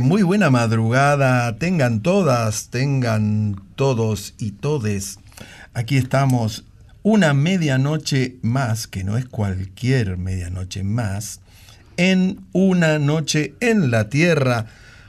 Muy buena madrugada, tengan todas, tengan todos y todes. Aquí estamos, una medianoche más, que no es cualquier medianoche más, en una noche en la tierra,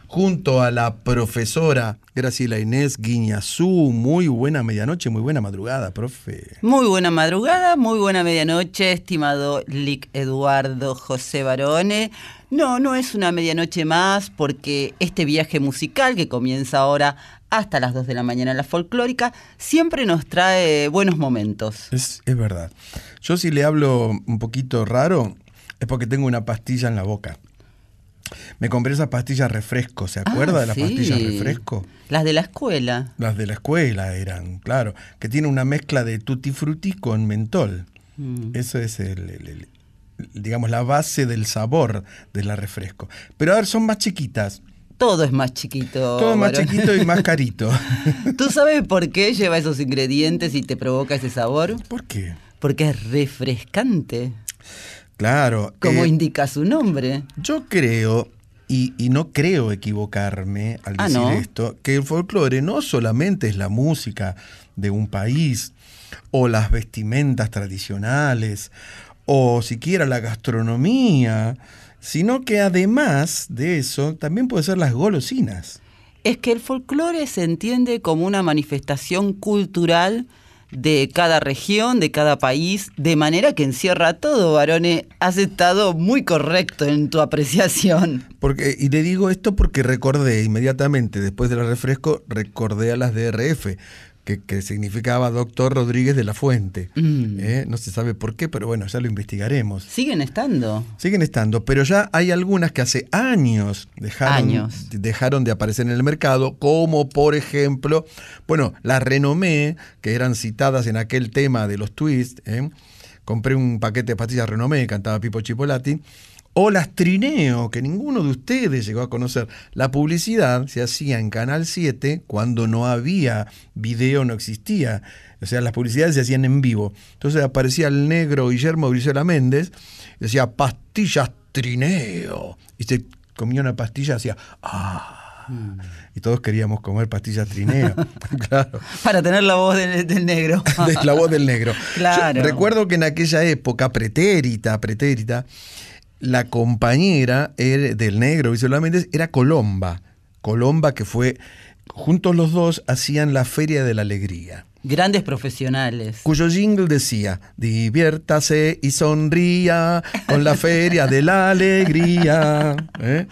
junto a la profesora Graciela Inés Guiñazú. Muy buena medianoche, muy buena madrugada, profe. Muy buena madrugada, muy buena medianoche, estimado Lic Eduardo José Barone. No, no es una medianoche más porque este viaje musical que comienza ahora hasta las 2 de la mañana en la folclórica siempre nos trae buenos momentos. Es, es verdad. Yo si le hablo un poquito raro es porque tengo una pastilla en la boca. Me compré esas pastillas refresco, ¿se acuerda Ah, de las sí. pastillas refresco? Las de la escuela. Las de la escuela eran, claro, que tiene una mezcla de tutti frutti con mentol. Mm. Eso es el, el- el- digamos, la base del sabor de la refresco. Pero a ver, son más chiquitas. Todo es más chiquito. Todo más varón. chiquito y más carito. ¿Tú sabes por qué lleva esos ingredientes y te provoca ese sabor? ¿Por qué? Porque es refrescante, Claro. como eh, indica su nombre. Yo creo, y, y no creo equivocarme al Ah, decir ¿no? esto, que el folclore no solamente es la música de un país, o las vestimentas tradicionales, o siquiera la gastronomía, sino que además de eso también puede ser las golosinas. Es que el folclore se entiende como una manifestación cultural de cada región, de cada país, de manera que encierra todo, Barone. Has estado muy correcto en tu apreciación. Porque, y le digo esto porque recordé inmediatamente, después del refresco, recordé a las DRF, que, que significaba Doctor Rodríguez de la Fuente. Mm. ¿eh? No se sabe por qué, pero bueno, ya lo investigaremos. Siguen estando. Siguen estando, pero ya hay algunas que hace años dejaron, Años. dejaron de aparecer en el mercado, como por ejemplo, bueno, las Renomé, que eran citadas en aquel tema de los twists. ¿eh? Compré un paquete de pastillas Renomé, cantaba Pipo Chipolati. O las Trineo, que ninguno de ustedes llegó a conocer. La publicidad se hacía en Canal 7 cuando no había video, no existía. O sea, las publicidades se hacían en vivo. Entonces aparecía el negro Guillermo Brizuela Méndez y decía pastillas Trineo. Y se comía una pastilla y hacía, ah. Y todos queríamos comer pastillas trineo. claro. Para tener la voz del, del negro. La voz del negro. Claro. Yo recuerdo que en aquella época, pretérita, pretérita, la compañera era- del negro visualmente era Colomba. Colomba que fue, juntos los dos hacían la Feria de la Alegría. Grandes profesionales. Cuyo jingle decía, diviértase y sonría con la Feria de la Alegría. ¿Eh?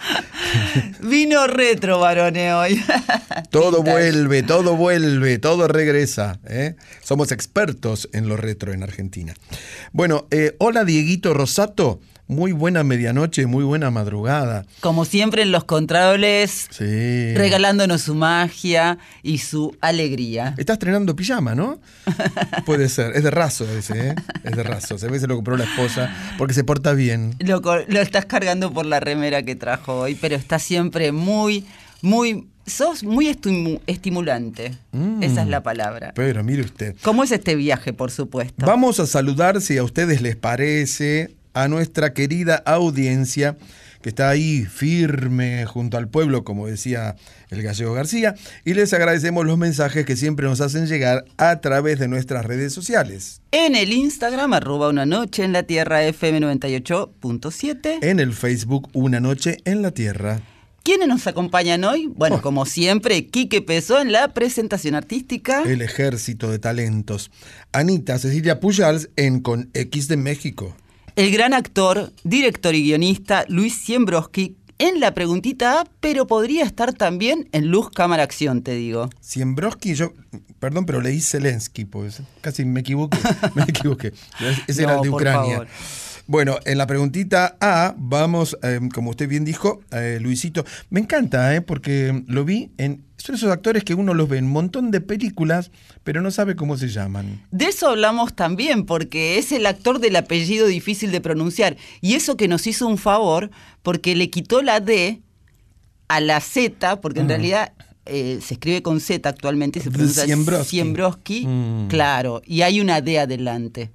Vino retro, varones, hoy. Todo vuelve, todo vuelve, todo regresa. ¿eh? Somos expertos en lo retro en Argentina. Bueno, eh, hola Dieguito Rosato, muy buena medianoche, muy buena madrugada. Como siempre en los controles, Sí. regalándonos su magia y su alegría. Está estrenando pijama, ¿no? Puede ser, es de raso ese, ¿eh? Es de raso. Se ve que se lo compró la esposa porque se porta bien. Lo, lo estás cargando por la remera que trajo hoy, pero está siempre muy, muy... Sos muy estimu- estimulante. Mm. Esa es la palabra. Pero mire usted. ¿Cómo es este viaje, por supuesto? Vamos a saludar, si a ustedes les parece, a nuestra querida audiencia que está ahí firme junto al pueblo, como decía el gallego García, y les agradecemos los mensajes que siempre nos hacen llegar a través de nuestras redes sociales. En el Instagram, arroba una noche en la tierra FM 98.7. En el Facebook Una Noche en la Tierra. ¿Quiénes nos acompañan hoy? Bueno, Oh. como siempre, Quique Pesó en la presentación artística. El ejército de talentos. Anita Cecilia Pujals en Con X de México. El gran actor, director y guionista Luis Siembroski en la preguntita A, pero podría estar también en Luz Cámara Acción, te digo. Siembroski, yo, perdón, pero leí Zelensky, pues casi me equivoqué. Me equivoqué. Ese era el de por Ucrania. favor. Bueno, en la preguntita A, vamos, eh, como usted bien dijo, eh, Luisito, me encanta, eh, porque lo vi en. Son esos actores que uno los ve en un montón de películas, pero no sabe cómo se llaman. De eso hablamos también, porque es el actor del apellido difícil de pronunciar. Y eso que nos hizo un favor, porque le quitó la D a la Z, porque en realidad eh, se escribe con Z actualmente y se pronuncia Siembroski. Siembroski, Mm. claro, y hay una D adelante.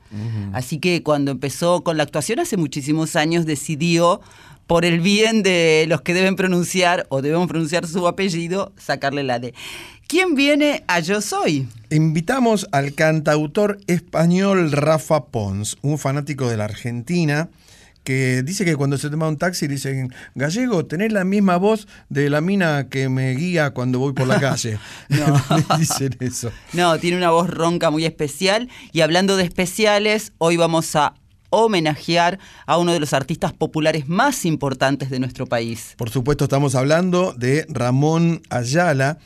Así que cuando empezó con la actuación hace muchísimos años decidió, por el bien de los que deben pronunciar o debemos pronunciar su apellido, sacarle la D. ¿Quién viene a Yo Soy? Invitamos al cantautor español Rafa Pons, un fanático de la Argentina, que dice que cuando se toma un taxi dicen, Gallego, tenés la misma voz de la mina que me guía cuando voy por la calle. No. dicen eso. No, tiene una voz ronca muy especial. Y hablando de especiales, hoy vamos a homenajear a uno de los artistas populares más importantes de nuestro país. Por supuesto, estamos hablando de Ramón Ayala,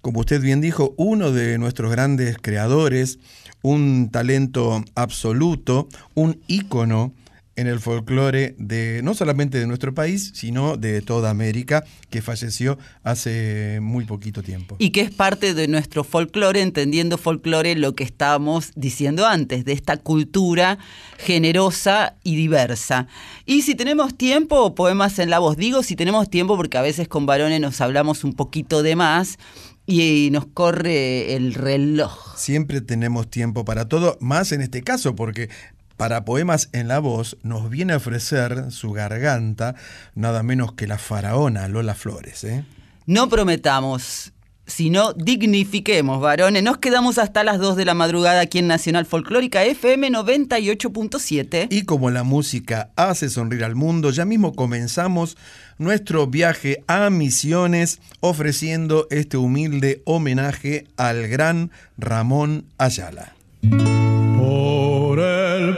como usted bien dijo, uno de nuestros grandes creadores, un talento absoluto, un ícono en el folclore de no solamente de nuestro país, sino de toda América, que falleció hace muy poquito tiempo. Y que es parte de nuestro folclore, entendiendo folclore lo que estábamos diciendo antes, de esta cultura generosa y diversa. Y si tenemos tiempo, poemas en la voz, digo si tenemos tiempo porque a veces con varones nos hablamos un poquito de más y nos corre el reloj. Siempre tenemos tiempo para todo, más en este caso, porque para Poemas en la Voz nos viene a ofrecer su garganta nada menos que la faraona Lola Flores. ¿eh? No prometamos, sino dignifiquemos, varones. Nos quedamos hasta las 2 de la madrugada aquí en Nacional Folclórica FM 98.7. Y como la música hace sonreír al mundo, ya mismo comenzamos nuestro viaje a Misiones ofreciendo este humilde homenaje al gran Ramón Ayala.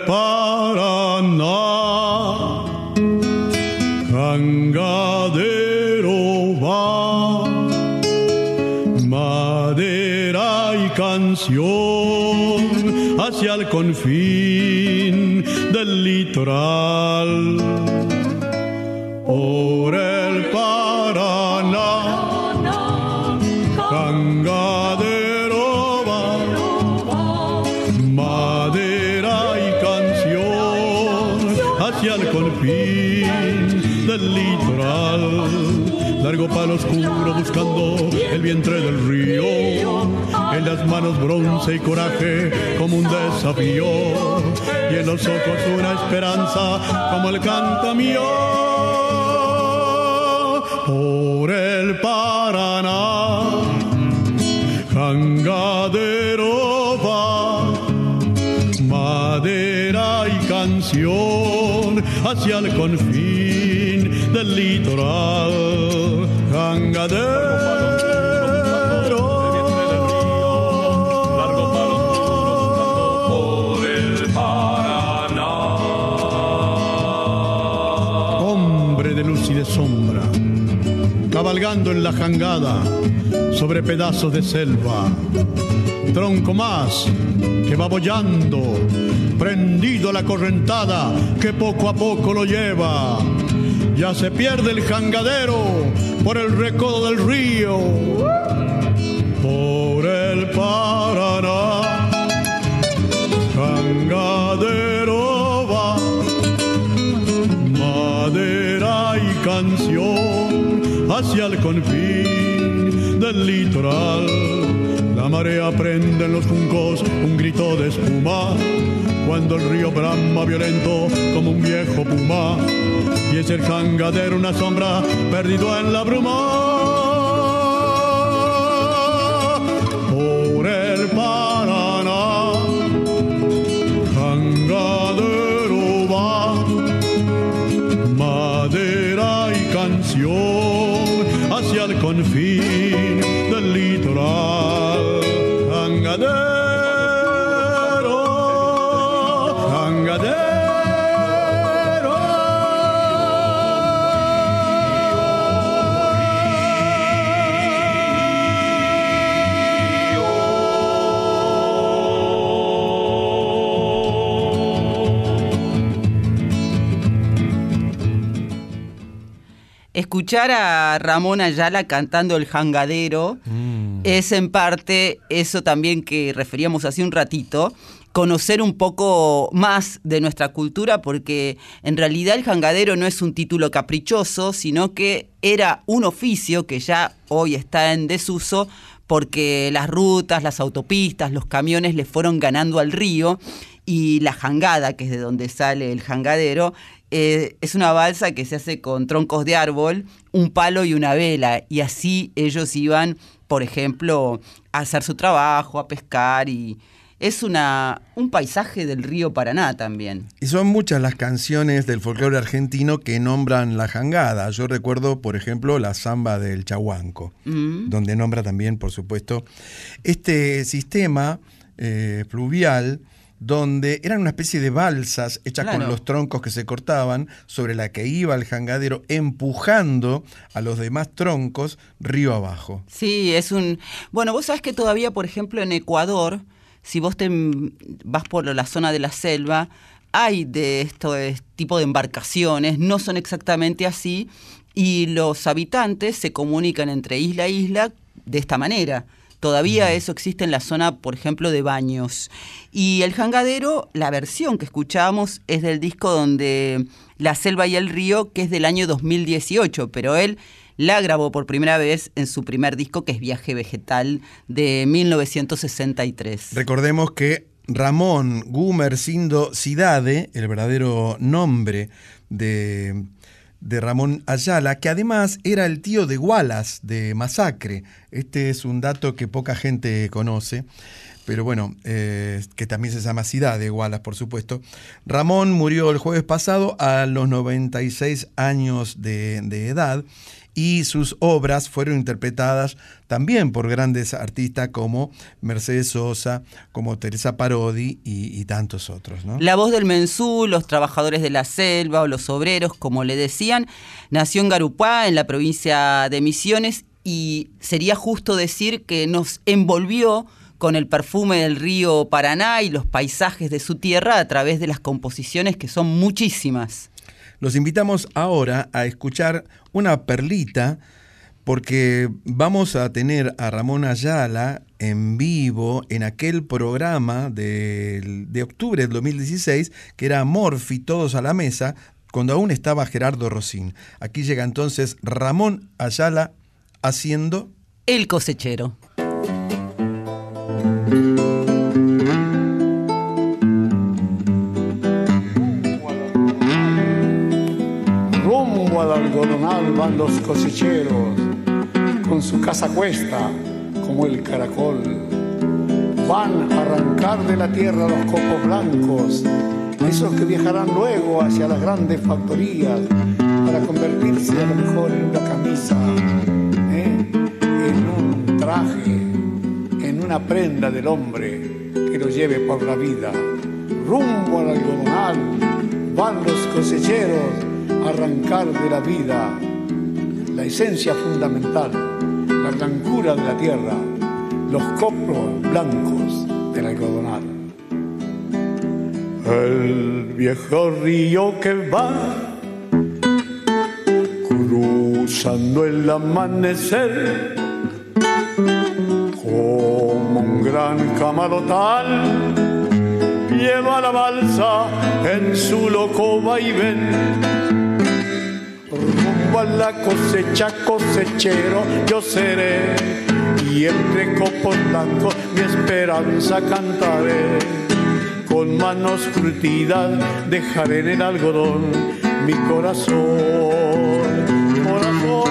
Paraná, jangadero va, madera y canción hacia el confín del litoral. Por Largo palo oscuro buscando el vientre del río. En las manos bronce y coraje como un desafío. Y en los ojos una esperanza como el canto mío. Por el Paraná, jangadero va, madera y canción hacia el confín del litoral, jangadero. Hombre de luz y de sombra, cabalgando en la jangada sobre pedazos de selva. Tronco más que va bollando, prendido a la correntada que poco a poco lo lleva. Ya se pierde el jangadero por el recodo del río, por el Paraná. Jangadero va madera y canción hacia el confín del litoral. La marea prende en los juncos un grito de espuma cuando el río brama violento como un viejo puma y es el jangadero una sombra perdido en la bruma. Escuchar a Ramón Ayala cantando el jangadero es en parte eso también que referíamos hace un ratito, conocer un poco más de nuestra cultura, porque en realidad el jangadero no es un título caprichoso, sino que era un oficio que ya hoy está en desuso porque las rutas, las autopistas, los camiones le fueron ganando al río y la jangada, que es de donde sale el jangadero, eh, es una balsa que se hace con troncos de árbol, un palo y una vela, y así ellos iban, por ejemplo, a hacer su trabajo, a pescar, y es una, un paisaje del río Paraná también. Y son muchas las canciones del folclore argentino que nombran la jangada. Yo recuerdo, por ejemplo, la samba del Chahuanco, Mm. donde nombra también, por supuesto, este sistema eh, fluvial donde eran una especie de balsas hechas Claro. con los troncos que se cortaban, sobre la que iba el jangadero empujando a los demás troncos río abajo. Sí, es un... Bueno, vos sabés que todavía, por ejemplo, en Ecuador, si vos te vas por la zona de la selva, hay de esto de tipo de embarcaciones, no son exactamente así, y los habitantes se comunican entre isla e isla de esta manera. Todavía eso existe en la zona, por ejemplo, de baños. Y el jangadero, la versión que escuchamos es del disco donde La selva y el río, que es del año 2018, pero él la grabó por primera vez en su primer disco, que es Viaje Vegetal, de 1963. Recordemos que Ramón Gumercindo Cidade, el verdadero nombre de, de Ramón Ayala, que además era el tío de Wallace de Masacre. Este es un dato que poca gente conoce. Pero bueno, eh, que también se llama Cidade Wallace, por supuesto. Ramón murió el jueves pasado a los 96 años de, de edad y sus obras fueron interpretadas también por grandes artistas como Mercedes Sosa, como Teresa Parodi y, tantos otros. La voz del mensú, los trabajadores de la selva o los obreros, como le decían, nació en Garupá, en la provincia de Misiones, y sería justo decir que nos envolvió con el perfume del río Paraná y los paisajes de su tierra a través de las composiciones que son muchísimas. Los invitamos ahora a escuchar una perlita porque vamos a tener a Ramón Ayala en vivo en aquel programa del- de, octubre del 2016 que era Morfi, todos a la mesa, cuando aún estaba Gerardo Rosín. Aquí llega entonces Ramón Ayala haciendo... El cosechero. Al algodonal van los cosecheros, con su casa cuesta como el caracol. Van a arrancar de la tierra los copos blancos, esos que viajarán luego hacia las grandes factorías para convertirse a lo mejor en una camisa, ¿eh? en un traje, en una prenda del hombre que lo lleve por la vida. Rumbo al algodonal van los cosecheros arrancar de la vida la esencia fundamental, la blancura de la tierra, los copros blancos del algodonal. El viejo río que va cruzando el amanecer como un gran camarotal lleva la balsa en su loco vaivén a la cosecha, cosechero yo seré. Y entre copos blancos mi esperanza cantaré. Con manos curtidas dejaré en el algodón mi corazón. Corazón,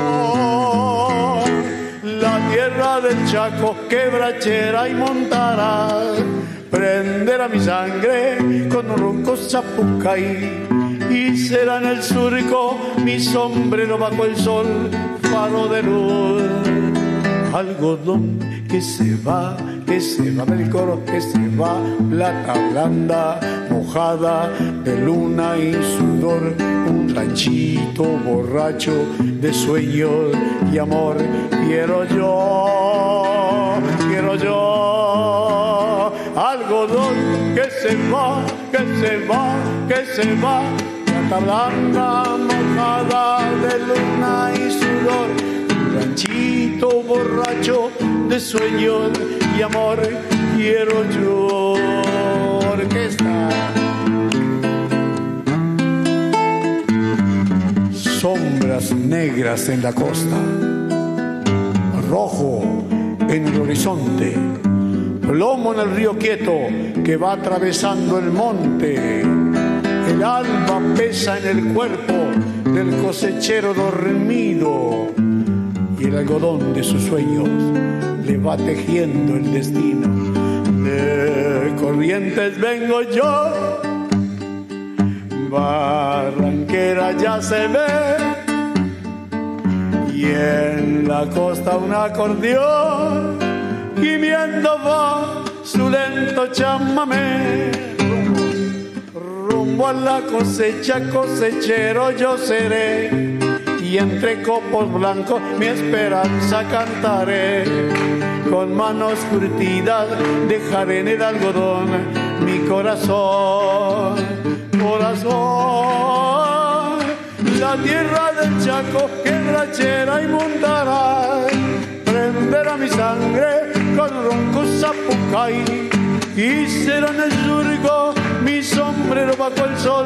la tierra del Chaco quebrachera y montará. Prenderá mi sangre con un ronco zapucay y será en el surco mi sombrero bajo el sol, faro de luz. Algodón que se va, que se va del coro, que se va, plata blanda, mojada de luna y sudor, un ranchito borracho de sueños y amor. Quiero yo, quiero yo, algodón que se va, que se va, que se va blanca mojada de luna y sudor, un ranchito borracho de sueños y amor, quiero yo orquesta. Sombras negras en la costa, rojo en el horizonte, plomo en el río quieto que va atravesando el monte el alma pesa en el cuerpo del cosechero dormido y el algodón de sus sueños le va tejiendo el destino. De corrientes vengo yo, Barranquera ya se ve y en la costa un acordeón gimiendo va su lento chamamé rumbo a la cosecha, cosechero yo seré. Y entre copos blancos mi esperanza cantaré. Con manos curtidas dejaré en el algodón mi corazón, corazón. La tierra del Chaco, quebrachera y montará, prenderá mi sangre con ronco zapucay y será en el surco mi sombrero bajo el sol,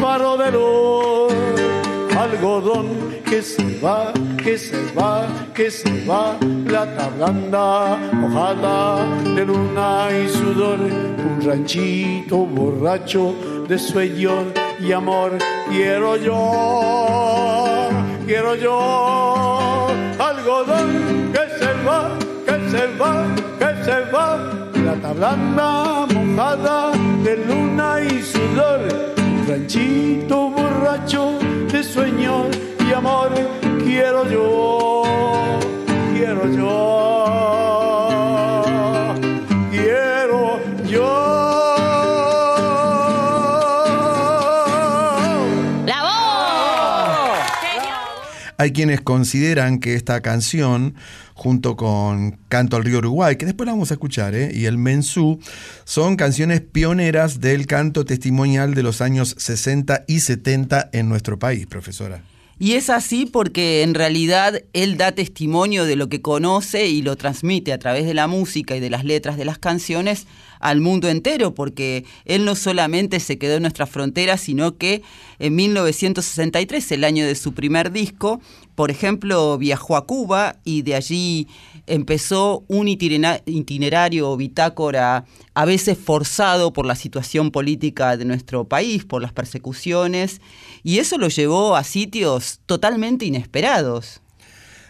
faro de luz. Algodón que se va, que se va, que se va, plata blanda, mojada de luna y sudor, un ranchito borracho de sueño y amor, quiero yo, quiero yo, algodón que se va, que se va, que se va plata blanda mojada de luna y sudor, ranchito borracho de sueños y amor, quiero yo, quiero yo, quiero yo. Hay quienes consideran que esta canción junto con Canto al Río Uruguay, que después la vamos a escuchar, ¿eh? y el Mensú, son canciones pioneras del canto testimonial de los años 60 y 70 en nuestro país, profesora. Y es así porque en realidad él da testimonio de lo que conoce y lo transmite a través de la música y de las letras de las canciones al mundo entero, porque él no solamente se quedó en nuestras fronteras, sino que en 1963, el año de su primer disco, por ejemplo, viajó a Cuba y de allí empezó un itinerario bitácora a veces forzado por la situación política de nuestro país, por las persecuciones, y eso lo llevó a sitios totalmente inesperados.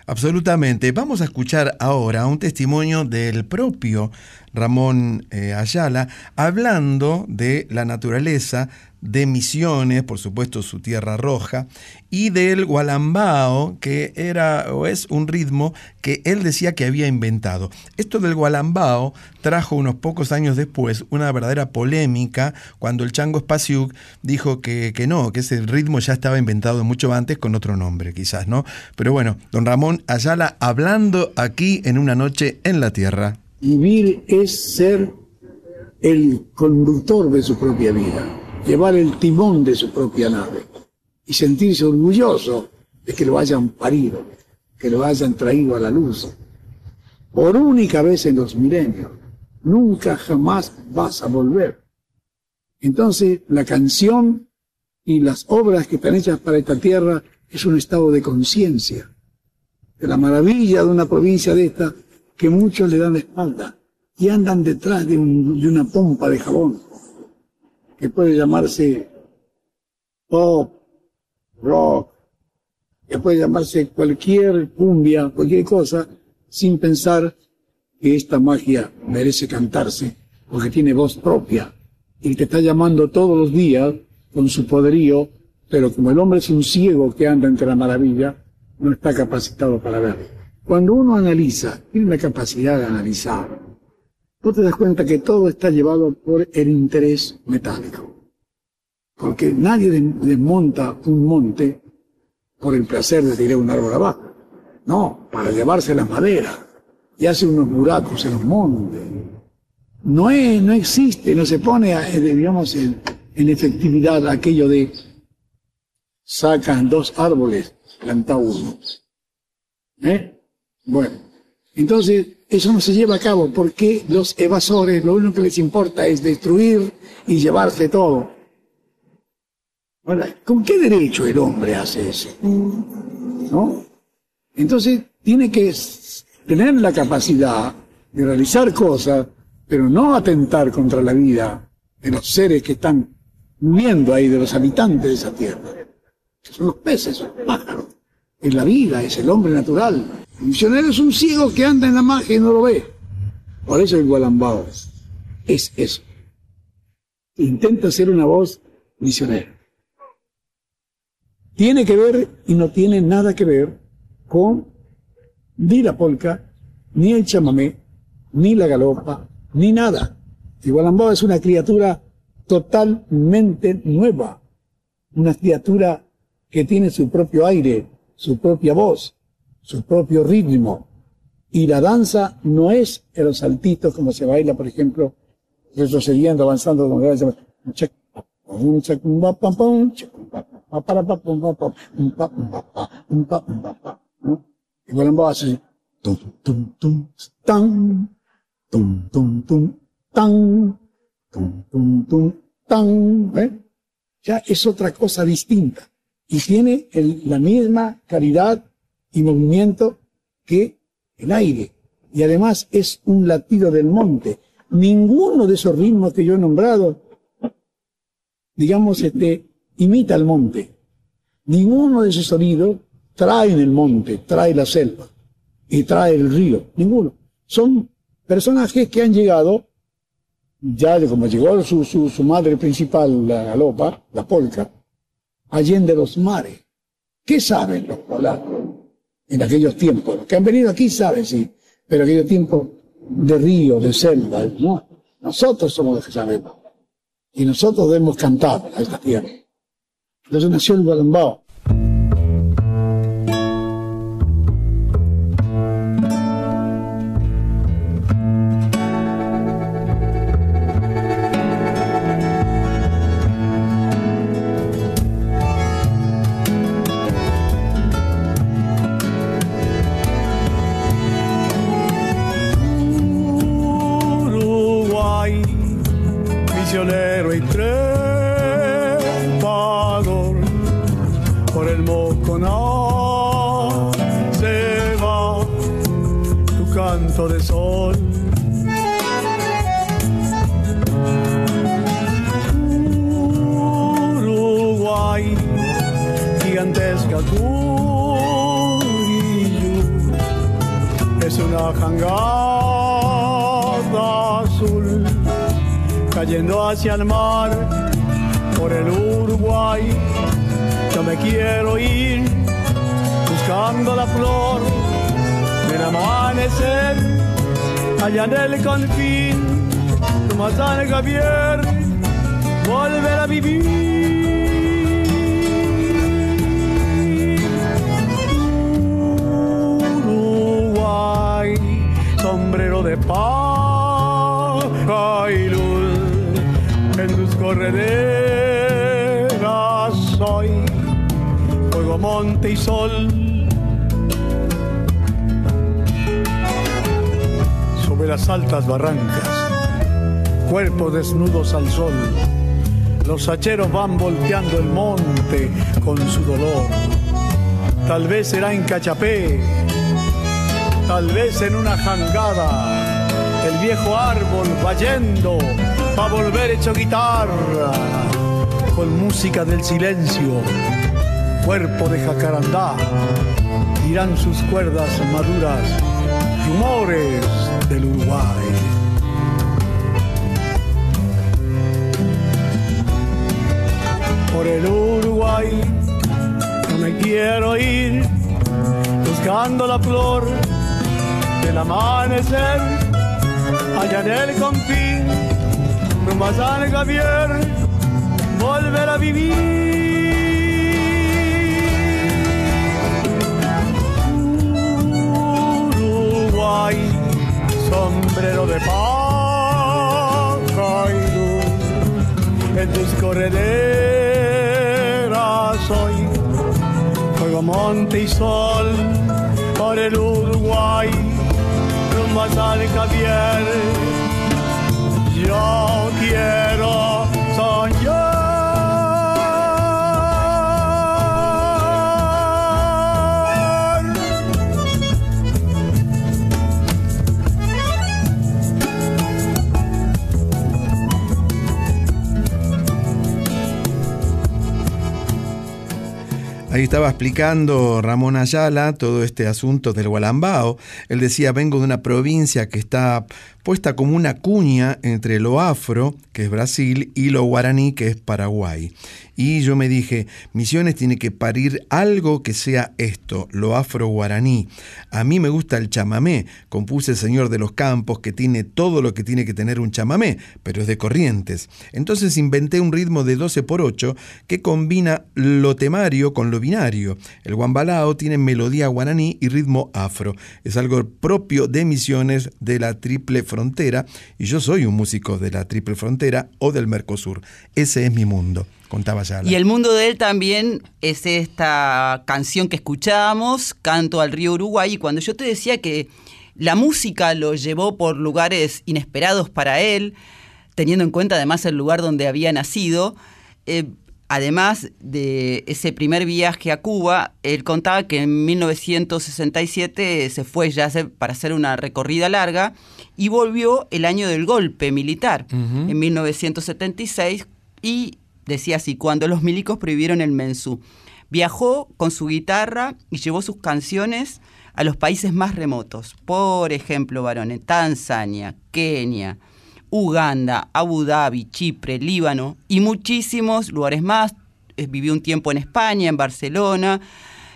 Absolutamente. Vamos a escuchar ahora un testimonio del propio Ramón eh, Ayala hablando de la naturaleza de Misiones, por supuesto su tierra roja, y del gualambao, que era o es un ritmo que él decía que había inventado. Esto del gualambao trajo unos pocos años después una verdadera polémica cuando el Chango Spasiuk dijo que, que no, que ese ritmo ya estaba inventado mucho antes con otro nombre, quizás, ¿no? Pero bueno, don Ramón Ayala hablando aquí en una noche en la tierra. Vivir es ser el conductor de su propia vida llevar el timón de su propia nave y sentirse orgulloso de que lo hayan parido, que lo hayan traído a la luz. Por única vez en los milenios, nunca jamás vas a volver. Entonces, la canción y las obras que están hechas para esta tierra es un estado de conciencia, de la maravilla de una provincia de esta que muchos le dan la espalda y andan detrás de, de una pompa de jabón que puede llamarse pop, rock, que puede llamarse cualquier cumbia, cualquier cosa, sin pensar que esta magia merece cantarse, porque tiene voz propia, y te está llamando todos los días con su poderío, pero como el hombre es un ciego que anda entre la maravilla, no está capacitado para verlo. Cuando uno analiza, tiene la capacidad de analizar, tú te das cuenta que todo está llevado por el interés metálico. Porque nadie desmonta un monte por el placer de tirar un árbol abajo. No, para llevarse la madera y hace unos buracos en los montes. No, es, no existe, no se pone, eh, digamos, en, en efectividad aquello de sacan dos árboles, planta uno. ¿Eh? Bueno, entonces eso no se lleva a cabo porque los evasores lo único que les importa es destruir y llevarse todo. ¿con qué derecho el hombre hace eso? ¿No? Entonces tiene que tener la capacidad de realizar cosas, pero no atentar contra la vida de los seres que están viviendo ahí, de los habitantes de esa tierra. son los peces, los pájaros. Es la vida, es el hombre natural. Misionero es un ciego que anda en la magia y no lo ve. Por eso el gualambao es eso. Intenta ser una voz misionera. Tiene que ver y no tiene nada que ver con ni la polca, ni el chamamé, ni la galopa, ni nada. El gualambao es una criatura totalmente nueva. Una criatura que tiene su propio aire, su propia voz, su propio ritmo. Y la danza no es en los saltitos como se baila, por ejemplo, retrocediendo, avanzando, y Gualambao hace tum tum tum tan tum tum tum tan tum tum tum tan ¿eh? ya es otra cosa distinta y tiene el, la misma calidad y movimiento que el aire. Y además es un latido del monte. Ninguno de esos ritmos que yo he nombrado, digamos, este, imita al monte. Ninguno de esos sonidos trae el monte, trae la selva y trae el río. Ninguno. Son personajes que han llegado, ya como llegó su, su, su madre principal, la galopa, la polca, allende los mares. ¿Qué saben los polacos? En aquellos tiempos. Los que han venido aquí saben, sí, pero aquellos tiempos de río, de selva, ¿no? Nosotros somos los que sabemos. Y nosotros debemos cantar a esta tierra. Entonces nació el Gualambao. Al sol, los hacheros van volteando el monte con su dolor. Tal vez será en Cachapé, tal vez en una jangada, el viejo árbol va yendo a volver hecho guitarra, con música del silencio, cuerpo de jacarandá, dirán sus cuerdas maduras, rumores del Uruguay. La flor del amanecer, allá en el confín más al Javier volver a vivir. Uruguay, sombrero de paja y luz, en tus correderas hoy, fuego, monte y sol, por el Uruguay, rumbo al Javier. Yo quiero Estaba explicando Ramón Ayala todo este asunto del Gualambao. Él decía, vengo de una provincia que está puesta como una cuña entre lo afro, que es Brasil, y lo guaraní, que es Paraguay. Y yo me dije, Misiones tiene que parir algo que sea esto, lo afro-guaraní. A mí me gusta el chamamé, compuse El Señor de los Campos, que tiene todo lo que tiene que tener un chamamé, pero es de corrientes. Entonces inventé un ritmo de 12 por 8 que combina lo temario con lo binario. El guambalao tiene melodía guaraní y ritmo afro. Es algo propio de Misiones de la triple frontera y yo soy un músico de la triple frontera o del Mercosur. Ese es mi mundo, contaba Yala. Y el mundo de él también es esta canción que escuchábamos, Canto al río Uruguay, y cuando yo te decía que la música lo llevó por lugares inesperados para él, teniendo en cuenta además el lugar donde había nacido, eh, además de ese primer viaje a Cuba, él contaba que en 1967 se fue ya para hacer una recorrida larga y volvió el año del golpe militar, en 1976, y decía así, cuando los milicos prohibieron el mensú. Viajó con su guitarra y llevó sus canciones a los países más remotos. Por ejemplo, varones, Tanzania, Kenia, Uganda, Abu Dhabi, Chipre, Líbano y muchísimos lugares más. Eh, vivió un tiempo en España, en Barcelona.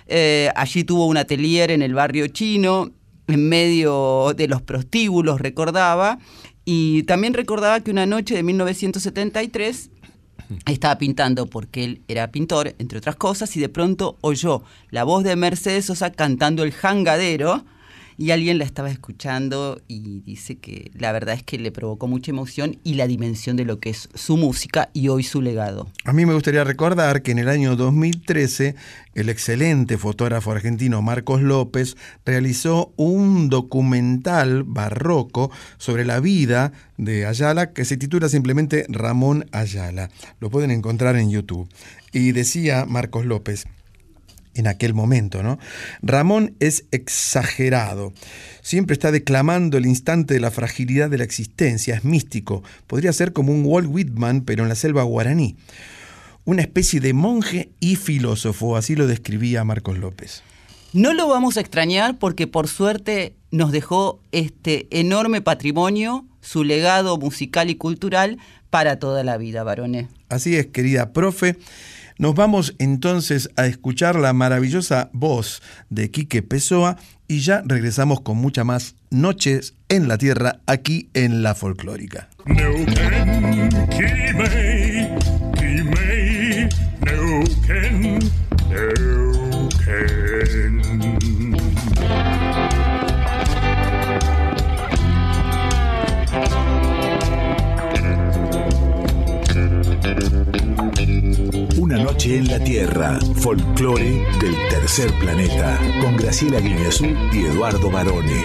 Eh, allí tuvo un atelier en el barrio chino, en medio de los prostíbulos, recordaba. Y también recordaba que una noche de 1973 estaba pintando porque él era pintor, entre otras cosas, y de pronto oyó la voz de Mercedes Sosa cantando el jangadero y alguien la estaba escuchando y dice que la verdad es que le provocó mucha emoción y la dimensión de lo que es su música y hoy su legado. A mí me gustaría recordar que en el año 2013 el excelente fotógrafo argentino Marcos López realizó un documental barroco sobre la vida de Ayala que se titula simplemente Ramón Ayala. Lo pueden encontrar en YouTube. Y decía Marcos López, en aquel momento, ¿no? Ramón es exagerado. Siempre está declamando el instante de la fragilidad de la existencia, es místico. Podría ser como un Walt Whitman, pero en la selva guaraní. Una especie de monje y filósofo, así lo describía Marcos López. No lo vamos a extrañar porque por suerte nos dejó este enorme patrimonio, su legado musical y cultural para toda la vida, varones. Así es, querida profe. Nos vamos entonces a escuchar la maravillosa voz de Quique Pessoa y ya regresamos con mucha más Noches en la Tierra aquí en La Folclórica. Noche en la Tierra, folclore del tercer planeta, con Graciela Guineazú y Eduardo Barone.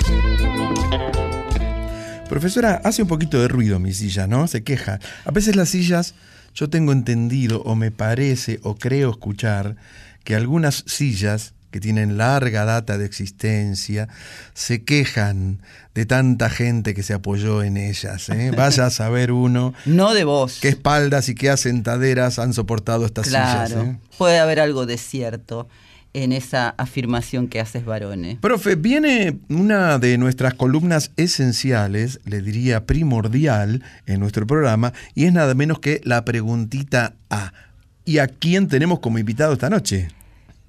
Profesora, hace un poquito de ruido mi silla, ¿no? Se queja. A veces las sillas, yo tengo entendido, o me parece, o creo escuchar, que algunas sillas que tienen larga data de existencia, se quejan de tanta gente que se apoyó en ellas. ¿eh? Vaya a saber uno. no de vos. Qué espaldas y qué asentaderas han soportado estas sillas. ¿eh? Puede haber algo de cierto en esa afirmación que haces, varones. Profe, viene una de nuestras columnas esenciales, le diría primordial, en nuestro programa, y es nada menos que la preguntita A. ¿Y a quién tenemos como invitado esta noche?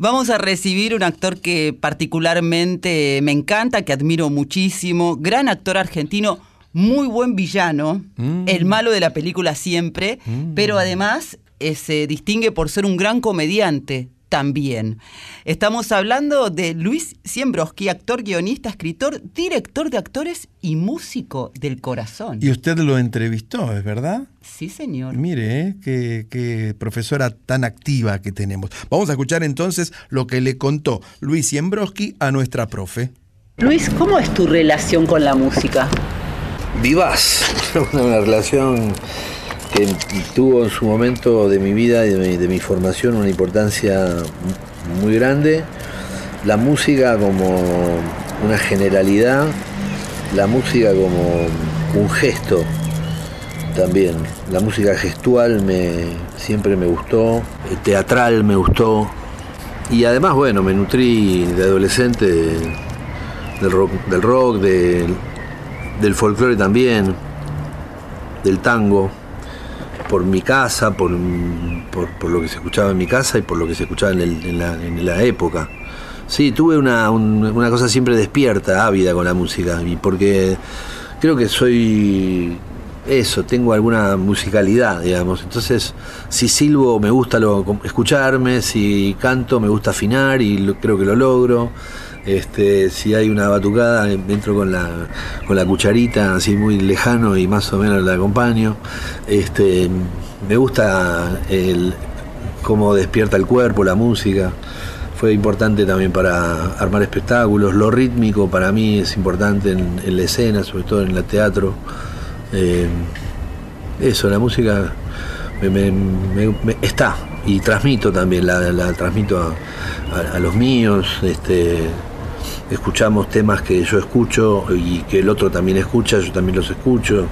Vamos a recibir un actor que particularmente me encanta, que admiro muchísimo, gran actor argentino, muy buen villano, Mm. el malo de la película siempre, pero además eh, se distingue por ser un gran comediante también. Estamos hablando de Luis Siembroski, actor, guionista, escritor, director de actores y músico del corazón. Y usted lo entrevistó, ¿es verdad? Sí, señor. Mire, ¿eh? qué, qué profesora tan activa que tenemos. Vamos a escuchar entonces lo que le contó Luis Siembroski a nuestra profe. Luis, ¿cómo es tu relación con la música? vivaz, una relación que tuvo en su momento de mi vida y de mi, formación una importancia muy grande. La música como una generalidad, la música como un gesto también. La música gestual me, siempre me gustó, el teatral me gustó. Y además, bueno, me nutrí de adolescente de- del rock, del, rock, del folclore también, del tango, por mi casa, por, por, lo que se escuchaba en mi casa y por lo que se escuchaba en, la, en época. Sí, tuve una, un- una cosa siempre despierta, ávida con la música, porque creo que soy eso, tengo alguna musicalidad, digamos. Entonces, si silbo me gusta escucharme, si canto me gusta afinar y creo que lo logro. Este, si hay una batucada, entro con la, con la cucharita así muy lejano y más o menos la acompaño. Este, me gusta cómo despierta el cuerpo, la música. Fue importante también para armar espectáculos. Lo rítmico para mí es importante en, la escena, sobre todo en el teatro. Eh, eso, la música está y transmito también, la, transmito a los míos. Este, escuchamos temas que yo escucho y que el otro también escucha, yo también los escucho.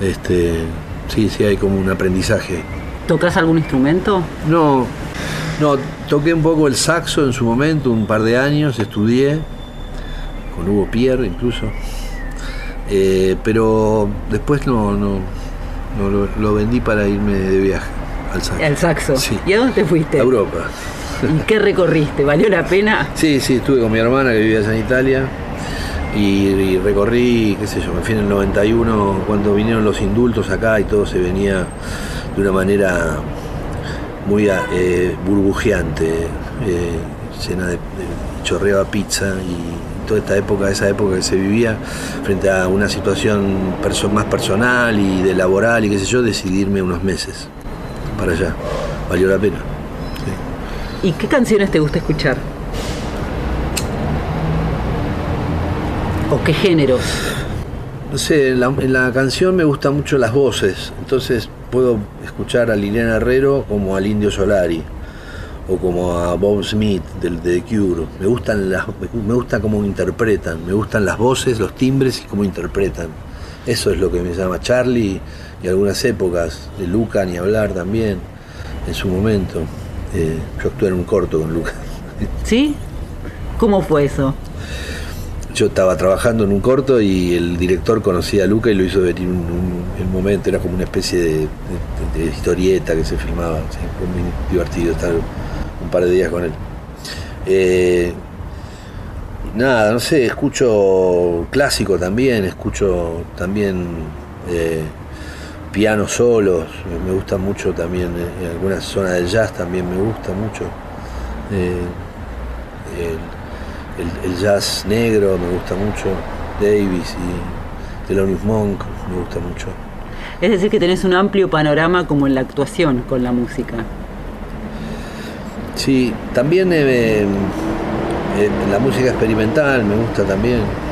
Este, sí, sí, hay como un aprendizaje. ¿Tocas algún instrumento? No, no, toqué un poco el saxo en su momento, un par de años, estudié, con Hugo Pierre incluso, Eh, pero después no, no, no lo, lo vendí para irme de viaje al saxo. El saxo. Sí. ¿Y a dónde te fuiste? A Europa. ¿Y qué recorriste? ¿Valió la pena? Sí, sí, estuve con mi hermana que vivía allá en Italia y, recorrí, qué sé yo, me fui en el 91 cuando vinieron los indultos acá y todo se venía de una manera muy eh, burbujeante, eh, llena de, de chorreaba pizza y toda esta época, esa época que se vivía frente a una situación perso- más personal y de laboral y qué sé yo, decidirme unos meses para allá. Valió la pena. ¿Y qué canciones te gusta escuchar? ¿O qué géneros? No sé, en la, canción me gustan mucho las voces, entonces puedo escuchar a Liliana Herrero como al Indio Solari o como a Bob Smith del de The Cure. Me gustan las, me gusta cómo interpretan, me gustan las voces, los timbres y cómo interpretan. Eso es lo que me llama Charlie y algunas épocas de Luca ni hablar también en su momento. Eh, yo actué en un corto con Luca. ¿Sí? ¿Cómo fue eso? yo estaba trabajando en un corto y el director conocía a Luca y lo hizo venir un, un, momento, era como una especie de, historieta que se filmaba, fue muy divertido estar un par de días con él. Eh, nada, no sé, escucho clásico también, escucho también eh, pianos solos, me gusta mucho también, eh, en algunas zonas del jazz también me gusta mucho. Eh, el, jazz negro me gusta mucho, Davis y Thelonious Monk me gusta mucho. Es decir, que tenés un amplio panorama como en la actuación con la música. Sí, también la música experimental me gusta también.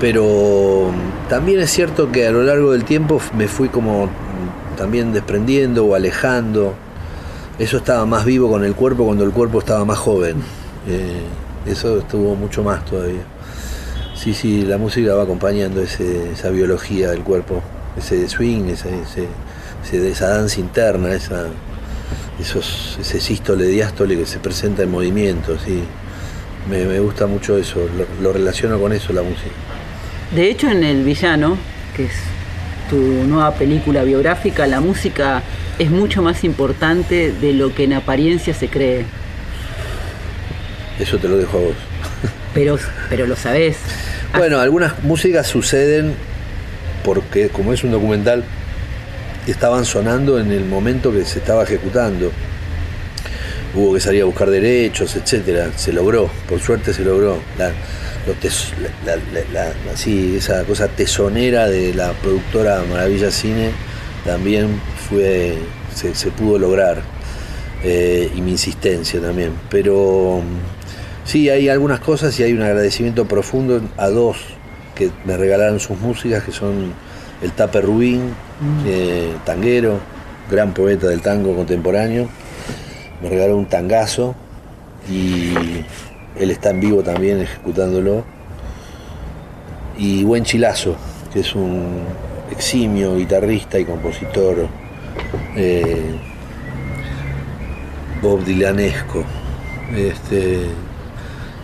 Pero también es cierto que a lo largo del tiempo me fui como también desprendiendo o alejando. Eso estaba más vivo con el cuerpo cuando el cuerpo estaba más joven. Eh, eso estuvo mucho más todavía. Sí, sí, la música va acompañando esa biología del cuerpo, ese swing, esa danza interna, esa, esos, ese sístole, diástole que se presenta en movimiento, sí. Me, gusta mucho eso, lo, relaciono con eso la música. De hecho, en El Villano, que es tu nueva película biográfica, la música es mucho más importante de lo que en apariencia se cree. Eso te lo dejo a vos. Pero, pero lo sabés. Bueno, algunas músicas suceden porque como es un documental, estaban sonando en el momento que se estaba ejecutando. Hubo que salir a buscar derechos, etcétera. Se logró, por suerte se logró. La, esa cosa tesonera de la productora Maravilla Cine también fue, se, pudo lograr. Eh, y mi insistencia también. Pero sí, hay algunas cosas y hay un agradecimiento profundo a dos que me regalaron sus músicas, que son el Tape Rubín, mm. eh, tanguero, gran poeta del tango contemporáneo. Me regaló un tangazo y él está en vivo también ejecutándolo. Y Buen Chilazo, que es un eximio guitarrista y compositor eh, Bob Dylanesco. Este,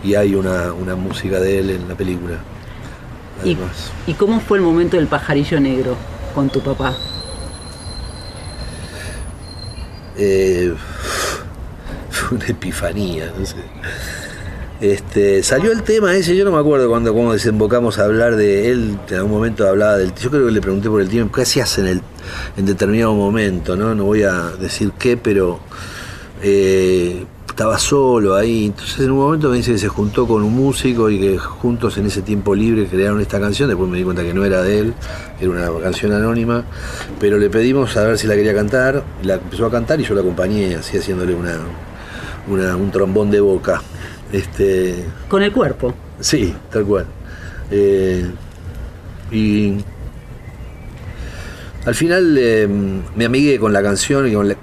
y hay una música de él en la película. ¿Y, cómo fue el momento del pajarillo negro con tu papá? Eh, una epifanía, no sé. Este, salió el tema ese, yo no me acuerdo cuando cómo desembocamos a hablar de él, en algún momento hablaba del yo creo que le pregunté por el tiempo, ¿qué hacías en el en determinado momento? No, no voy a decir qué, pero eh, estaba solo ahí. Entonces en un momento me dice que se juntó con un músico y que juntos en ese tiempo libre crearon esta canción. Después me di cuenta que no era de él, era una canción anónima. Pero le pedimos a ver si la quería cantar. La empezó a cantar y yo la acompañé así haciéndole una, un trombón de boca. Este, ¿Con el cuerpo? Sí, tal cual. Eh, y al final eh, me amigué con la canción y con la,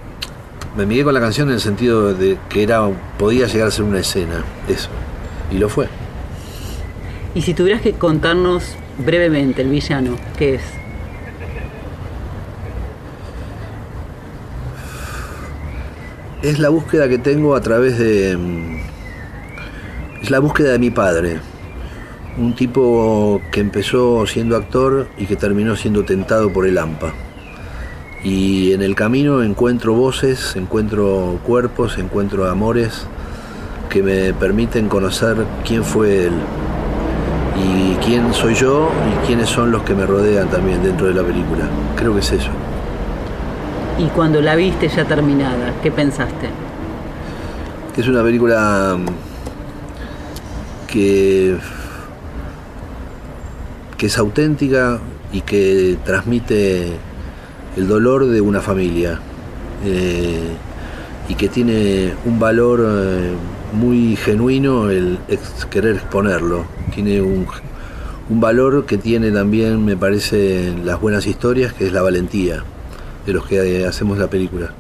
me amigué con la canción en el sentido de que era podía llegar a ser una escena, eso. Y lo fue. Y si tuvieras que contarnos brevemente el villano, ¿qué es? Es la búsqueda que tengo a través de... Es la búsqueda de mi padre. Un tipo que empezó siendo actor y que terminó siendo tentado por el AMPA y en el camino encuentro voces, encuentro cuerpos, encuentro amores que me permiten conocer quién fue él y quién soy yo y quiénes son los que me rodean también dentro de la película. Creo que es eso. Y cuando la viste ya terminada, ¿qué pensaste? Es una película mm, que, que es auténtica y que transmite el dolor de una familia eh, y que tiene un valor eh, muy genuino el querer exponerlo. Tiene un, un, valor que tiene también, me parece, las buenas historias, que es la valentía de los que hacemos la película.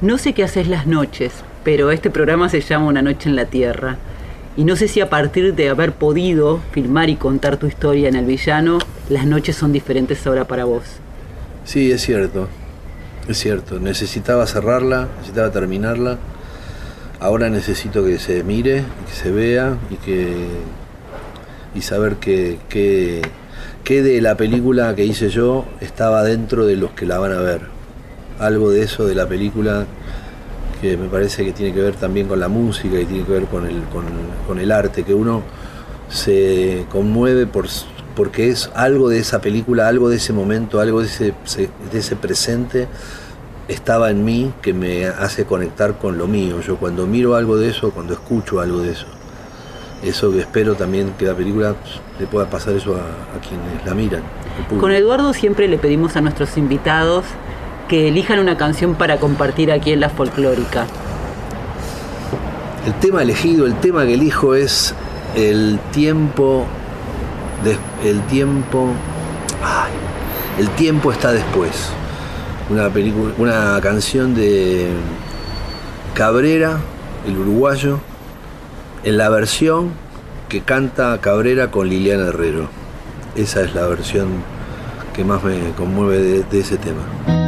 No sé qué haces las noches, pero este programa se llama Una noche en la Tierra. Y no sé si a partir de haber podido filmar y contar tu historia en El Villano, las noches son diferentes ahora para vos. Sí, es cierto. Es cierto. Necesitaba cerrarla, necesitaba terminarla. Ahora necesito que se mire, que se vea y que, y saber que, que de la película que hice yo estaba dentro de los que la van a ver. Algo de eso de la película que me parece que tiene que ver también con la música y tiene que ver con el, con el arte, que uno se conmueve por, porque es algo de esa película, algo de ese momento, algo de ese, de ese presente estaba en mí que me hace conectar con lo mío. Yo cuando miro algo de eso, cuando escucho algo de eso, eso que espero también que la película le pueda pasar eso a, a quienes la miran. Con Eduardo siempre le pedimos a nuestros invitados que elijan una canción para compartir aquí en la folclórica. El tema elegido, el tema que elijo es el tiempo, de, el tiempo, ay, el tiempo está después. Una película, una canción de Cabrera, el uruguayo, en la versión que canta Cabrera con Liliana Herrero. Esa es la versión que más me conmueve de, de ese tema.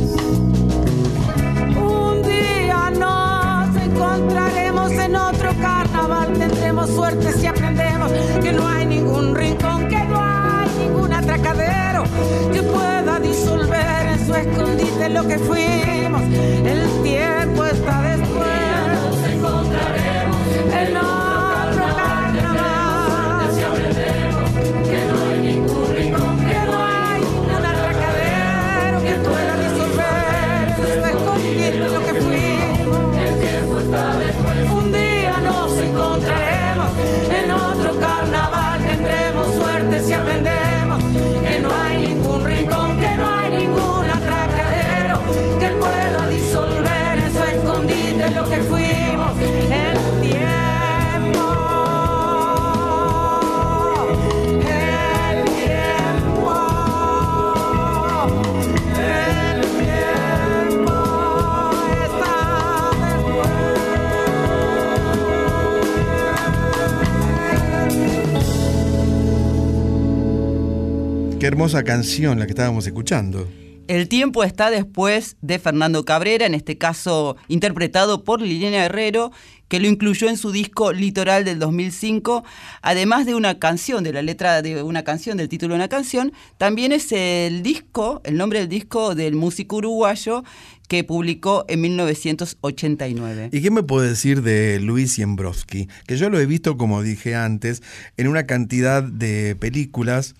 Suerte si aprendemos que no hay ningún rincón, que no hay ningún atracadero que pueda disolver en su escondite lo que fuimos. El tiempo está después. Nos encontraremos Qué hermosa canción la que estábamos escuchando. El tiempo está después de Fernando Cabrera, en este caso interpretado por Liliana Herrero, que lo incluyó en su disco Litoral del 2005, además de una canción, de la letra de una canción, del título de una canción, también es el disco, el nombre del disco del músico uruguayo que publicó en 1989. ¿Y qué me puede decir de Luis Siembrowski? Que yo lo he visto, como dije antes, en una cantidad de películas,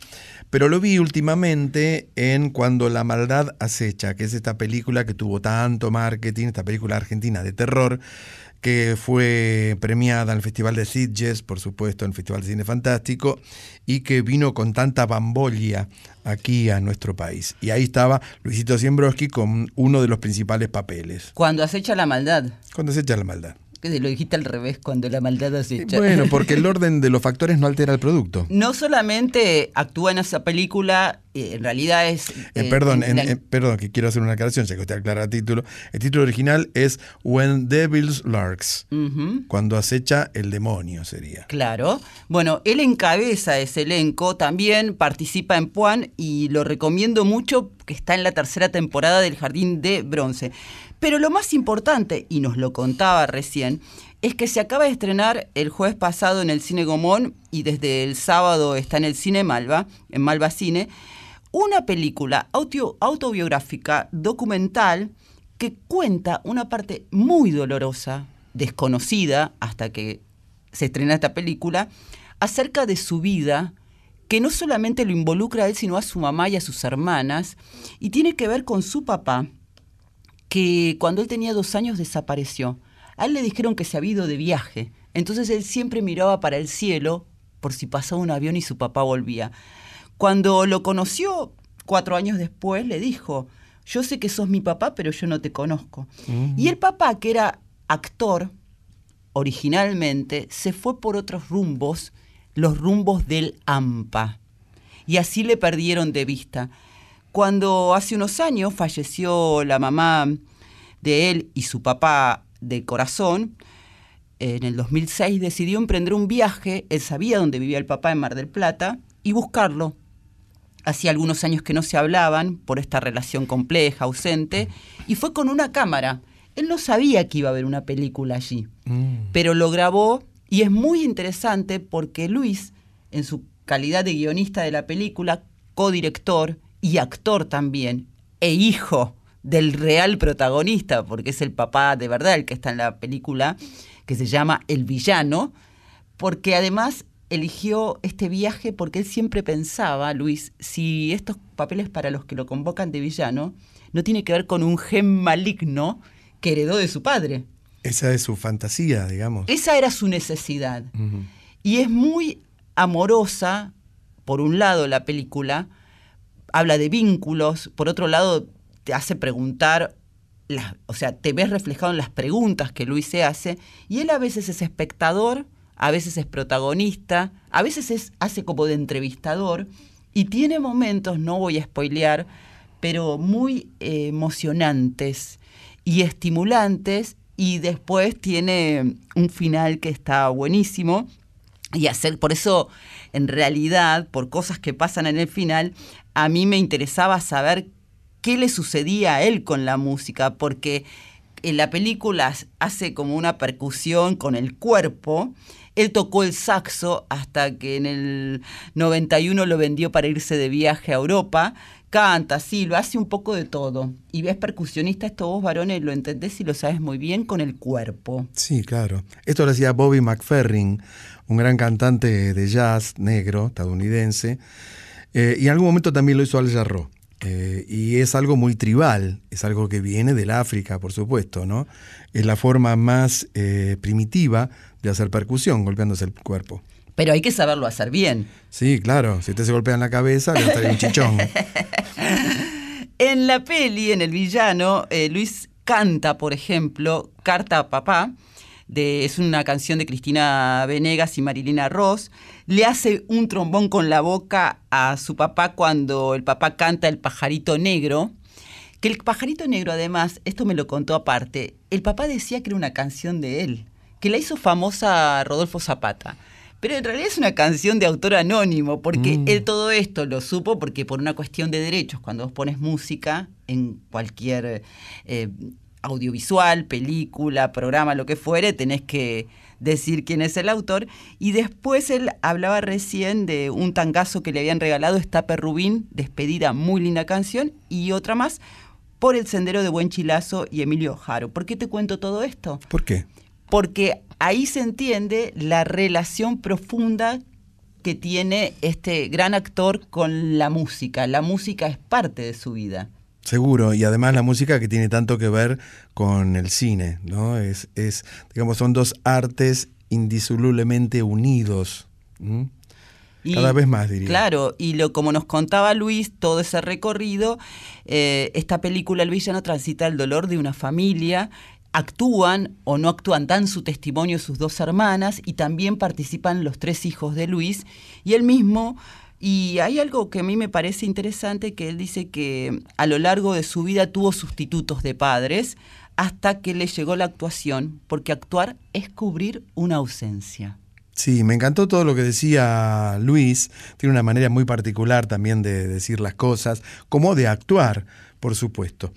pero lo vi últimamente en Cuando la maldad acecha, que es esta película que tuvo tanto marketing, esta película argentina de terror, que fue premiada en el Festival de Sitges, por supuesto, en el Festival de Cine Fantástico, y que vino con tanta bambolia aquí a nuestro país. Y ahí estaba Luisito Siembroski con uno de los principales papeles. Cuando acecha la maldad. Cuando acecha la maldad que lo dijiste al revés, cuando la maldad acecha. Bueno, porque el orden de los factores no altera el producto. No solamente actúa en esa película, eh, en realidad es... Eh, eh, perdón, perdón, que quiero hacer una aclaración, ya que usted aclara el título. El título original es When Devils Lurks, cuando acecha el demonio sería. Claro. Bueno, él encabeza ese elenco, también participa en Puan y lo recomiendo mucho, que está en la tercera temporada del Jardín de Bronce. Pero lo más importante, y nos lo contaba recién, es que se acaba de estrenar el jueves pasado en el Cine Gomón y desde el sábado está en el Cine Malva, en Malva Cine, una película autobiográfica documental que cuenta una parte muy dolorosa, desconocida hasta que se estrena esta película, acerca de su vida, que no solamente lo involucra a él, sino a su mamá y a sus hermanas, y tiene que ver con su papá, que cuando él tenía dos años desapareció. A él le dijeron que se había ido de viaje, entonces él siempre miraba para el cielo por si pasaba un avión y su papá volvía. Cuando lo conoció cuatro años después, le dijo, yo sé que sos mi papá, pero yo no te conozco. Y el papá, que era actor originalmente, se fue por otros rumbos, los rumbos del AMPA. Y así le perdieron de vista. Cuando hace unos años falleció la mamá de él y su papá de corazón, en el 2006 decidió emprender un viaje, él sabía dónde vivía el papá en Mar del Plata, y buscarlo. Hacía algunos años que no se hablaban por esta relación compleja, ausente, y fue con una cámara. Él no sabía que iba a haber una película allí, mm. pero lo grabó y es muy interesante porque Luis, en su calidad de guionista de la película, codirector y actor también, e hijo del real protagonista, porque es el papá de verdad el que está en la película, que se llama El Villano, porque además eligió este viaje porque él siempre pensaba, Luis, si estos papeles para los que lo convocan de villano no tiene que ver con un gen maligno que heredó de su padre. Esa es su fantasía, digamos. Esa era su necesidad. Y es muy amorosa, por un lado, la película, habla de vínculos, por otro lado te hace preguntar, o sea, te ves reflejado en las preguntas que Luis se hace, y él a veces es espectador, a veces es protagonista, a veces es, hace como de entrevistador, y tiene momentos, no voy a spoilear, pero muy eh, emocionantes y estimulantes, y después tiene un final que está buenísimo. Y hacer, por eso, en realidad, por cosas que pasan en el final, a mí me interesaba saber qué le sucedía a él con la música, porque en la película hace como una percusión con el cuerpo. Él tocó el saxo hasta que en el 91 lo vendió para irse de viaje a Europa. Canta, sí, lo hace un poco de todo. Y ves percusionista, esto vos varones lo entendés y lo sabes muy bien con el cuerpo. Sí, claro. Esto lo hacía Bobby McFerrin, un gran cantante de jazz negro estadounidense eh, y en algún momento también lo hizo Al Jarro. Eh, y es algo muy tribal, es algo que viene del África, por supuesto, ¿no? Es la forma más eh, primitiva de hacer percusión, golpeándose el cuerpo. Pero hay que saberlo hacer bien. Sí, claro. Si usted se golpea en la cabeza, le estaría un chichón. en la peli, en El Villano, Luis canta, por ejemplo, Carta a Papá, es una canción de Cristina Venegas y Marilina Ross. Le hace un trombón con la boca a su papá cuando el papá canta El pajarito negro. Que el pajarito negro, además, esto me lo contó aparte, el papá decía que era una canción de él, que la hizo famosa Rodolfo Zapata. Pero en realidad es una canción de autor anónimo, porque mm. él todo esto lo supo porque por una cuestión de derechos, cuando vos pones música en cualquier eh, audiovisual, película, programa, lo que fuere, tenés que decir quién es el autor. Y después él hablaba recién de un tangazo que le habían regalado, Estape Rubín, despedida, muy linda canción, y otra más, por el sendero de Buen Chilazo y Emilio Jaro. ¿Por qué te cuento todo esto? ¿Por qué? Porque ahí se entiende la relación profunda que tiene este gran actor con la música. La música es parte de su vida. Seguro, y además la música que tiene tanto que ver con el cine, ¿no? Es, es digamos, son dos artes indisolublemente unidos. Cada vez más, diría. Claro, y lo, como nos contaba Luis, todo ese recorrido, eh, esta película El villano transita el dolor de una familia, actúan o no actúan, dan su testimonio sus dos hermanas y también participan los tres hijos de Luis y él mismo. Y hay algo que a mí me parece interesante, que él dice que a lo largo de su vida tuvo sustitutos de padres hasta que le llegó la actuación, porque actuar es cubrir una ausencia. Sí, me encantó todo lo que decía Luis. Tiene una manera muy particular también de decir las cosas, como de actuar, por supuesto.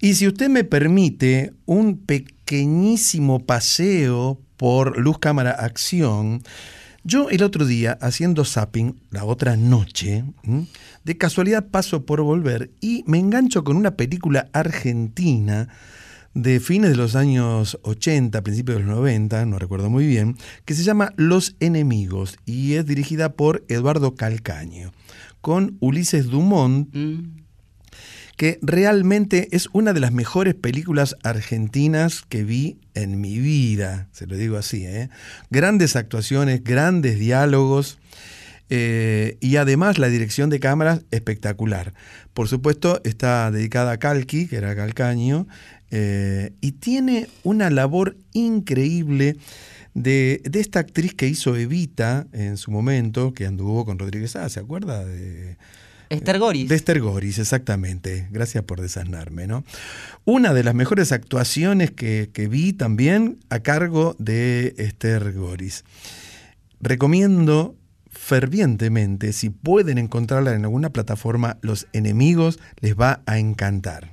Y si usted me permite un pequeñísimo paseo por Luz Cámara Acción, yo el otro día, haciendo zapping, la otra noche, de casualidad paso por volver y me engancho con una película argentina de fines de los años 80, principios de los 90, no recuerdo muy bien, que se llama Los Enemigos y es dirigida por Eduardo Calcaño, con Ulises Dumont, mm. Que realmente es una de las mejores películas argentinas que vi en mi vida, se lo digo así, ¿eh? grandes actuaciones, grandes diálogos. Eh, y además la dirección de cámaras espectacular. Por supuesto, está dedicada a Calqui, que era Calcaño, eh, y tiene una labor increíble de, esta actriz que hizo Evita en su momento, que anduvo con Rodríguez A, ¿se acuerda? De, Esther Goris. De Esther Goris, exactamente. Gracias por desasnarme, ¿no? Una de las mejores actuaciones que, que vi también a cargo de Esther Goris. Recomiendo fervientemente, si pueden encontrarla en alguna plataforma, Los Enemigos les va a encantar.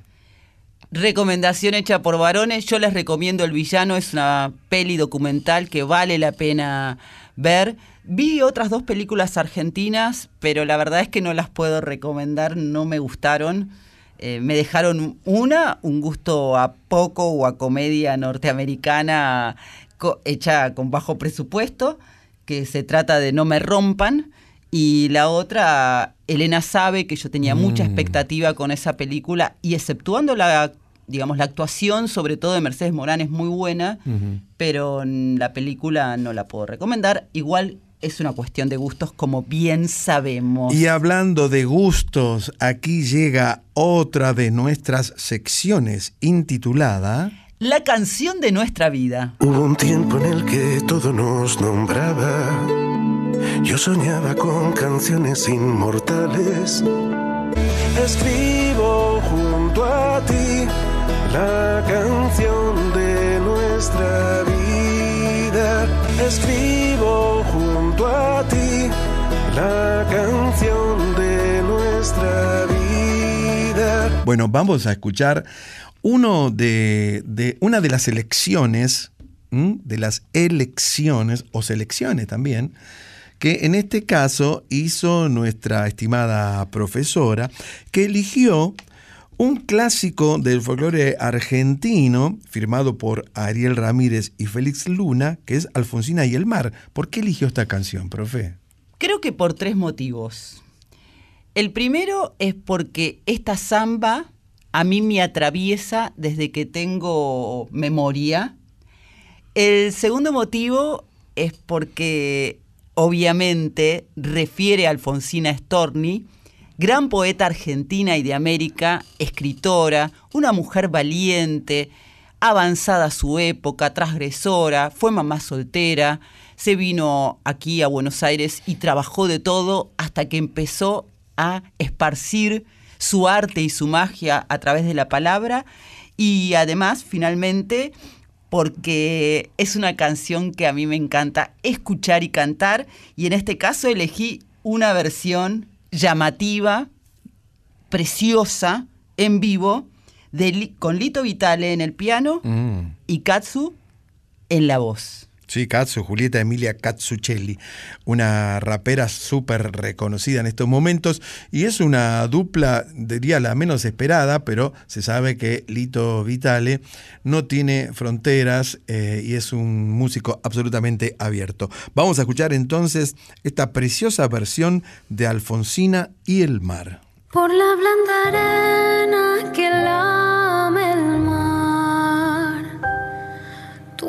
Recomendación hecha por varones, yo les recomiendo El Villano, es una peli documental que vale la pena ver. Vi otras dos películas argentinas, pero la verdad es que no las puedo recomendar, no me gustaron. Eh, me dejaron una, un gusto a poco o a comedia norteamericana hecha con bajo presupuesto, que se trata de No me rompan. Y la otra, Elena sabe que yo tenía mucha mm. expectativa con esa película y exceptuando la, digamos, la actuación, sobre todo de Mercedes Morán, es muy buena, pero la película no la puedo recomendar. Igual es una cuestión de gustos, como bien sabemos. Y hablando de gustos, aquí llega otra de nuestras secciones intitulada... La canción de nuestra vida. Hubo un tiempo en el que todo nos nombraba yo soñaba con canciones inmortales. Escribo junto a ti la canción de nuestra vida. Escribo junto a ti la canción de nuestra vida. Bueno, vamos a escuchar uno de, una de las elecciones, de las elecciones o selecciones también, que en este caso hizo nuestra estimada profesora, que eligió un clásico del folclore argentino, firmado por Ariel Ramírez y Félix Luna, que es Alfonsina y el mar. ¿Por qué eligió esta canción, profe? Creo que por tres motivos. El primero es porque esta samba a mí me atraviesa desde que tengo memoria. El segundo motivo es porque obviamente refiere a Alfonsina Storni, gran poeta argentina y de América, escritora, una mujer valiente, avanzada a su época, transgresora, fue mamá soltera, se vino aquí a Buenos Aires y trabajó de todo hasta que empezó a esparcir su arte y su magia a través de la palabra y además finalmente porque es una canción que a mí me encanta escuchar y cantar y en este caso elegí una versión llamativa, preciosa, en vivo, de, con Lito Vitale en el piano mm. y Katsu en la voz. Sí, Katsu, Julieta Emilia Katsuchelli, una rapera súper reconocida en estos momentos y es una dupla, diría la menos esperada, pero se sabe que Lito Vitale no tiene fronteras eh, y es un músico absolutamente abierto. Vamos a escuchar entonces esta preciosa versión de Alfonsina y el mar. Por la blanda arena que lame el mar,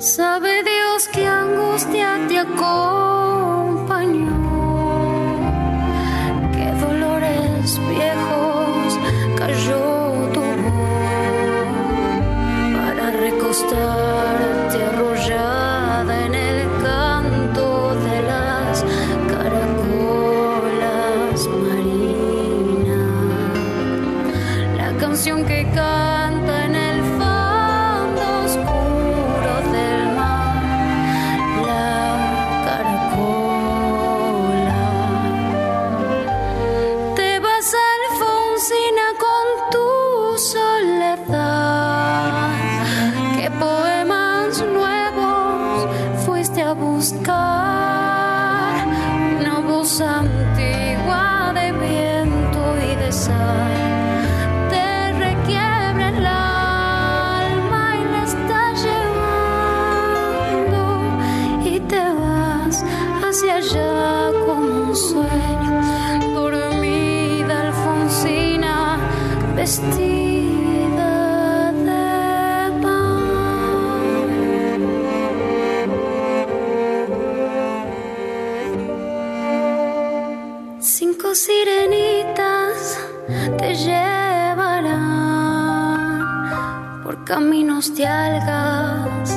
Sabe Dios qué angustia te acompañó, qué dolores viejos cayó tu voz para recostarte vestida de pan cinco sirenitas te llevarán por caminos de algas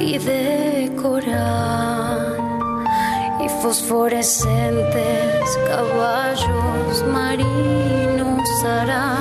y de coral y fosforescentes caballos marinos harán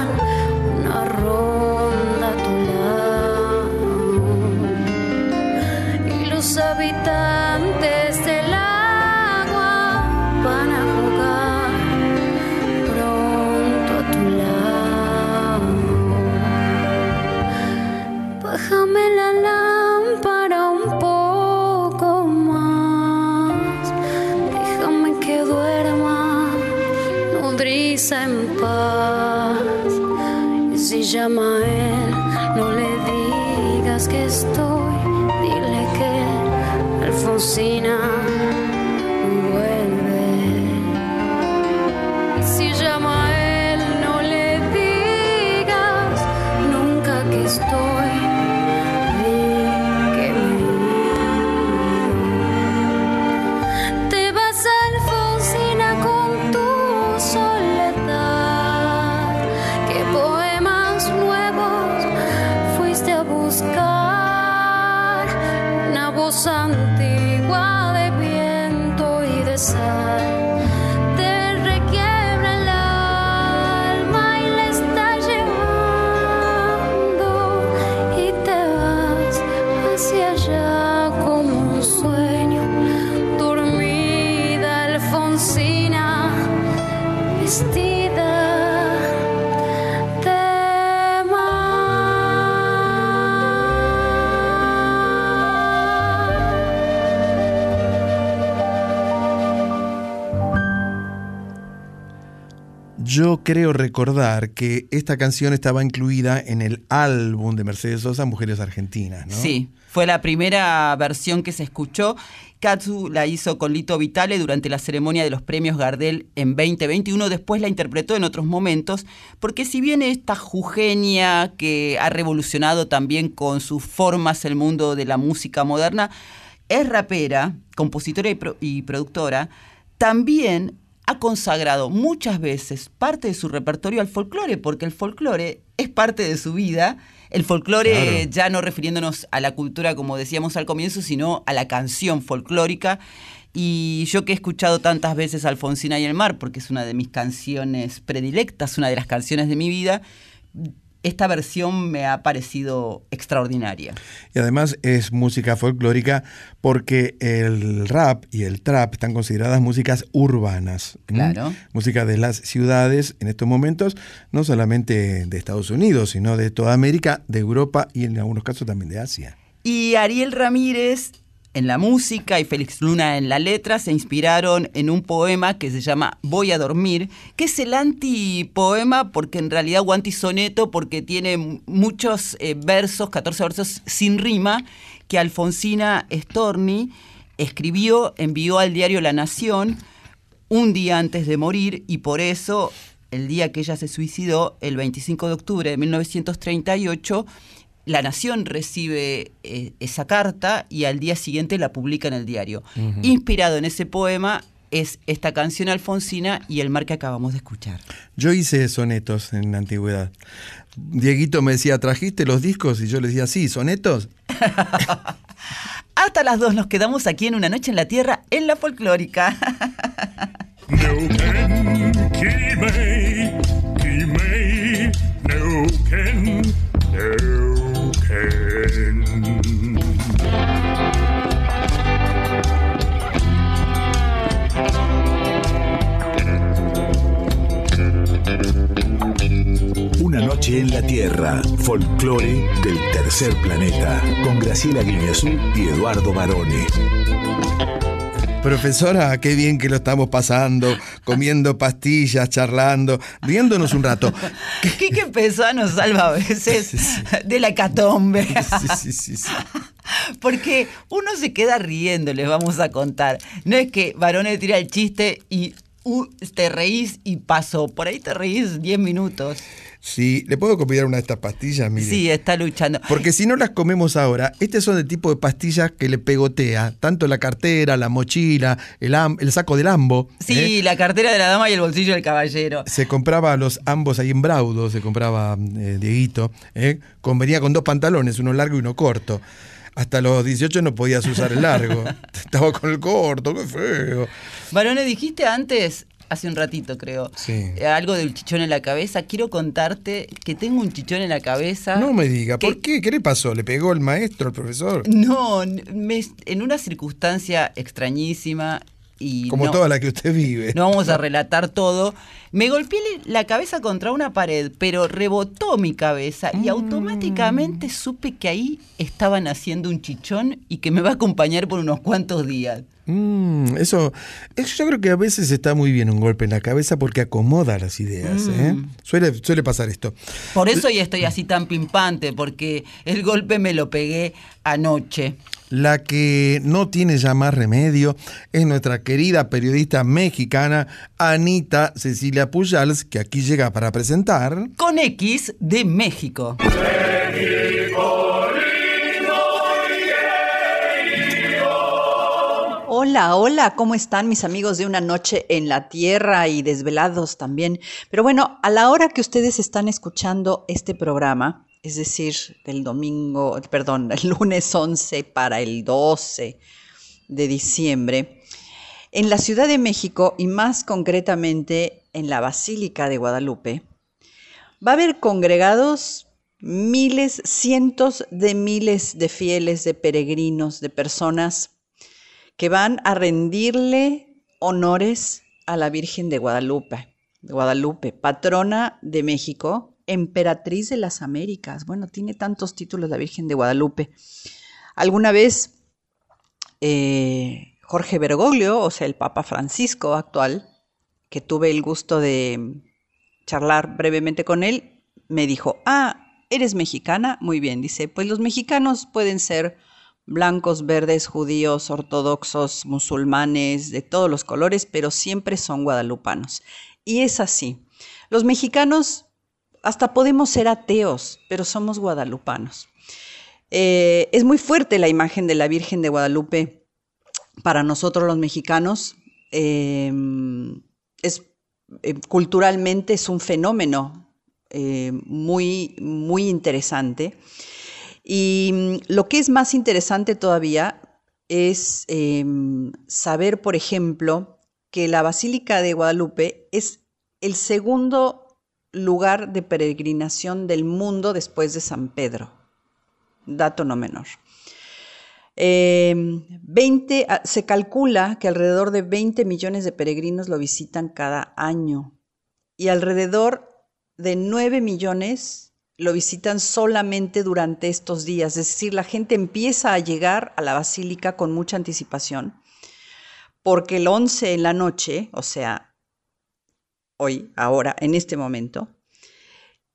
creo recordar que esta canción estaba incluida en el álbum de Mercedes Sosa, Mujeres Argentinas, ¿no? Sí, fue la primera versión que se escuchó. Katsu la hizo con Lito Vitale durante la ceremonia de los premios Gardel en 2021. Después la interpretó en otros momentos, porque si bien esta Jugenia que ha revolucionado también con sus formas el mundo de la música moderna, es rapera, compositora y, pro- y productora, también ha consagrado muchas veces parte de su repertorio al folclore, porque el folclore es parte de su vida. El folclore, Claro. ya no refiriéndonos a la cultura como decíamos al comienzo, sino a la canción folclórica. Y yo que he escuchado tantas veces Alfonsina y el mar, porque es una de mis canciones predilectas, una de las canciones de mi vida, esta versión me ha parecido extraordinaria. Y además es música folclórica porque el rap y el trap están consideradas músicas urbanas. Claro. Música de las ciudades en estos momentos, no solamente de Estados Unidos, sino de toda América, de Europa y en algunos casos también de Asia. Y Ariel Ramírez en la música y Félix Luna en la letra se inspiraron en un poema que se llama Voy a dormir, que es el antipoema porque en realidad o antisoneto porque tiene muchos eh, versos, 14 versos sin rima, que Alfonsina Storni escribió, envió al diario La Nación un día antes de morir y por eso el día que ella se suicidó, el 25 de octubre de 1938, la Nación recibe eh, esa carta y al día siguiente la publica en el diario. Inspirado en ese poema es esta canción alfonsina y el mar que acabamos de escuchar. Yo hice sonetos en la antigüedad. Dieguito me decía, ¿trajiste los discos? Y yo le decía, sí, sonetos. Hasta las dos nos quedamos aquí en Una Noche en la Tierra, en la folclórica. No ken, noche en la Tierra, folclore del tercer planeta, con Graciela Guineazú y Eduardo Barone. Profesora, qué bien que lo estamos pasando, comiendo pastillas, charlando, riéndonos un rato. Quique Pessoa nos salva a veces de la hecatombe. Sí, sí, sí. Porque uno se queda riendo, les vamos a contar. No es que Varone tira el chiste y uh, te reís y pasó. Por ahí te reís 10 minutos. Sí, ¿le puedo copiar una de estas pastillas? Mire. Sí, está luchando. Porque si no las comemos ahora, este son el tipo de pastillas que le pegotea tanto la cartera, la mochila, el, am- el saco del ambo. Sí, ¿eh? la cartera de la dama y el bolsillo del caballero. Se compraba los ambos ahí en Braudo, se compraba eh, Dieguito, ¿eh? con, venía con dos pantalones, uno largo y uno corto. Hasta los 18 no podías usar el largo. Estaba con el corto, qué feo. Varone, dijiste antes, hace un ratito creo, Sí. eh, algo del chichón en la cabeza. Quiero contarte que tengo un chichón en la cabeza. No me diga, que- ¿por qué? ¿Qué le pasó? ¿Le pegó el maestro, el profesor? No, me- en una circunstancia extrañísima y Como no, toda la que usted vive. no vamos a relatar todo. Me golpeé la cabeza contra una pared, pero rebotó mi cabeza Mm. y automáticamente supe que ahí estaban haciendo un chichón y que me va a acompañar por unos cuantos días. Mm, eso, eso yo creo que a veces está muy bien un golpe en la cabeza porque acomoda las ideas. ¿eh? Mm. Suele, suele pasar esto. Por eso ya estoy así tan pimpante, porque el golpe me lo pegué anoche. La que no tiene ya más remedio es nuestra querida periodista mexicana Anita Cecilia Pujals, que aquí llega para presentar. Con X de México. Hola, hola, ¿cómo están mis amigos de una noche en la tierra y desvelados también? Pero bueno, a la hora que ustedes están escuchando este programa, es decir, del domingo, perdón, el lunes 11 para el 12 de diciembre, en la Ciudad de México y más concretamente en la Basílica de Guadalupe, va a haber congregados miles, cientos de miles de fieles, de peregrinos, de personas que van a rendirle honores a la Virgen de Guadalupe, de Guadalupe, patrona de México, emperatriz de las Américas. Bueno, tiene tantos títulos la Virgen de Guadalupe. Alguna vez eh, Jorge Bergoglio, o sea, el Papa Francisco actual, que tuve el gusto de charlar brevemente con él, me dijo, ah, ¿eres mexicana? Muy bien, dice, pues los mexicanos pueden ser blancos, verdes, judíos, ortodoxos, musulmanes, de todos los colores, pero siempre son guadalupanos. Y es así. Los mexicanos hasta podemos ser ateos, pero somos guadalupanos. Eh, es muy fuerte la imagen de la Virgen de Guadalupe para nosotros los mexicanos. Eh, es, eh, culturalmente es un fenómeno eh, muy, muy interesante. Y mm, lo que es más interesante todavía es em, saber, por ejemplo, que la Basílica de Guadalupe es el segundo lugar de peregrinación del mundo después de San Pedro. Dato no menor. 20, em, ah, se calcula que alrededor de 20 millones de peregrinos lo visitan cada año y alrededor de 9 millones lo visitan solamente durante estos días. Es decir, la gente empieza a llegar a la basílica con mucha anticipación porque el 11 en la noche, o sea, hoy, ahora, en este momento,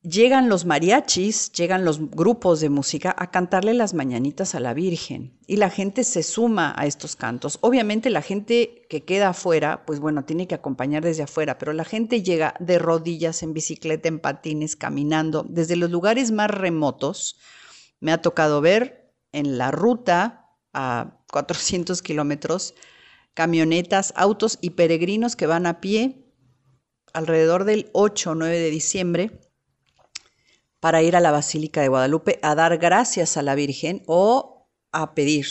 llegan los mariachis, llegan los grupos de música a cantarle las mañanitas a la Virgen y la gente se suma a estos cantos. Obviamente la gente que queda afuera, pues bueno, tiene que acompañar desde afuera, pero la gente llega de rodillas, en bicicleta, en patines, caminando, desde los lugares más remotos. Me ha tocado ver en la ruta a 400 kilómetros camionetas, autos y peregrinos que van a pie alrededor del 8 o 9 de diciembre para ir a la Basílica de Guadalupe a dar gracias a la Virgen o a pedir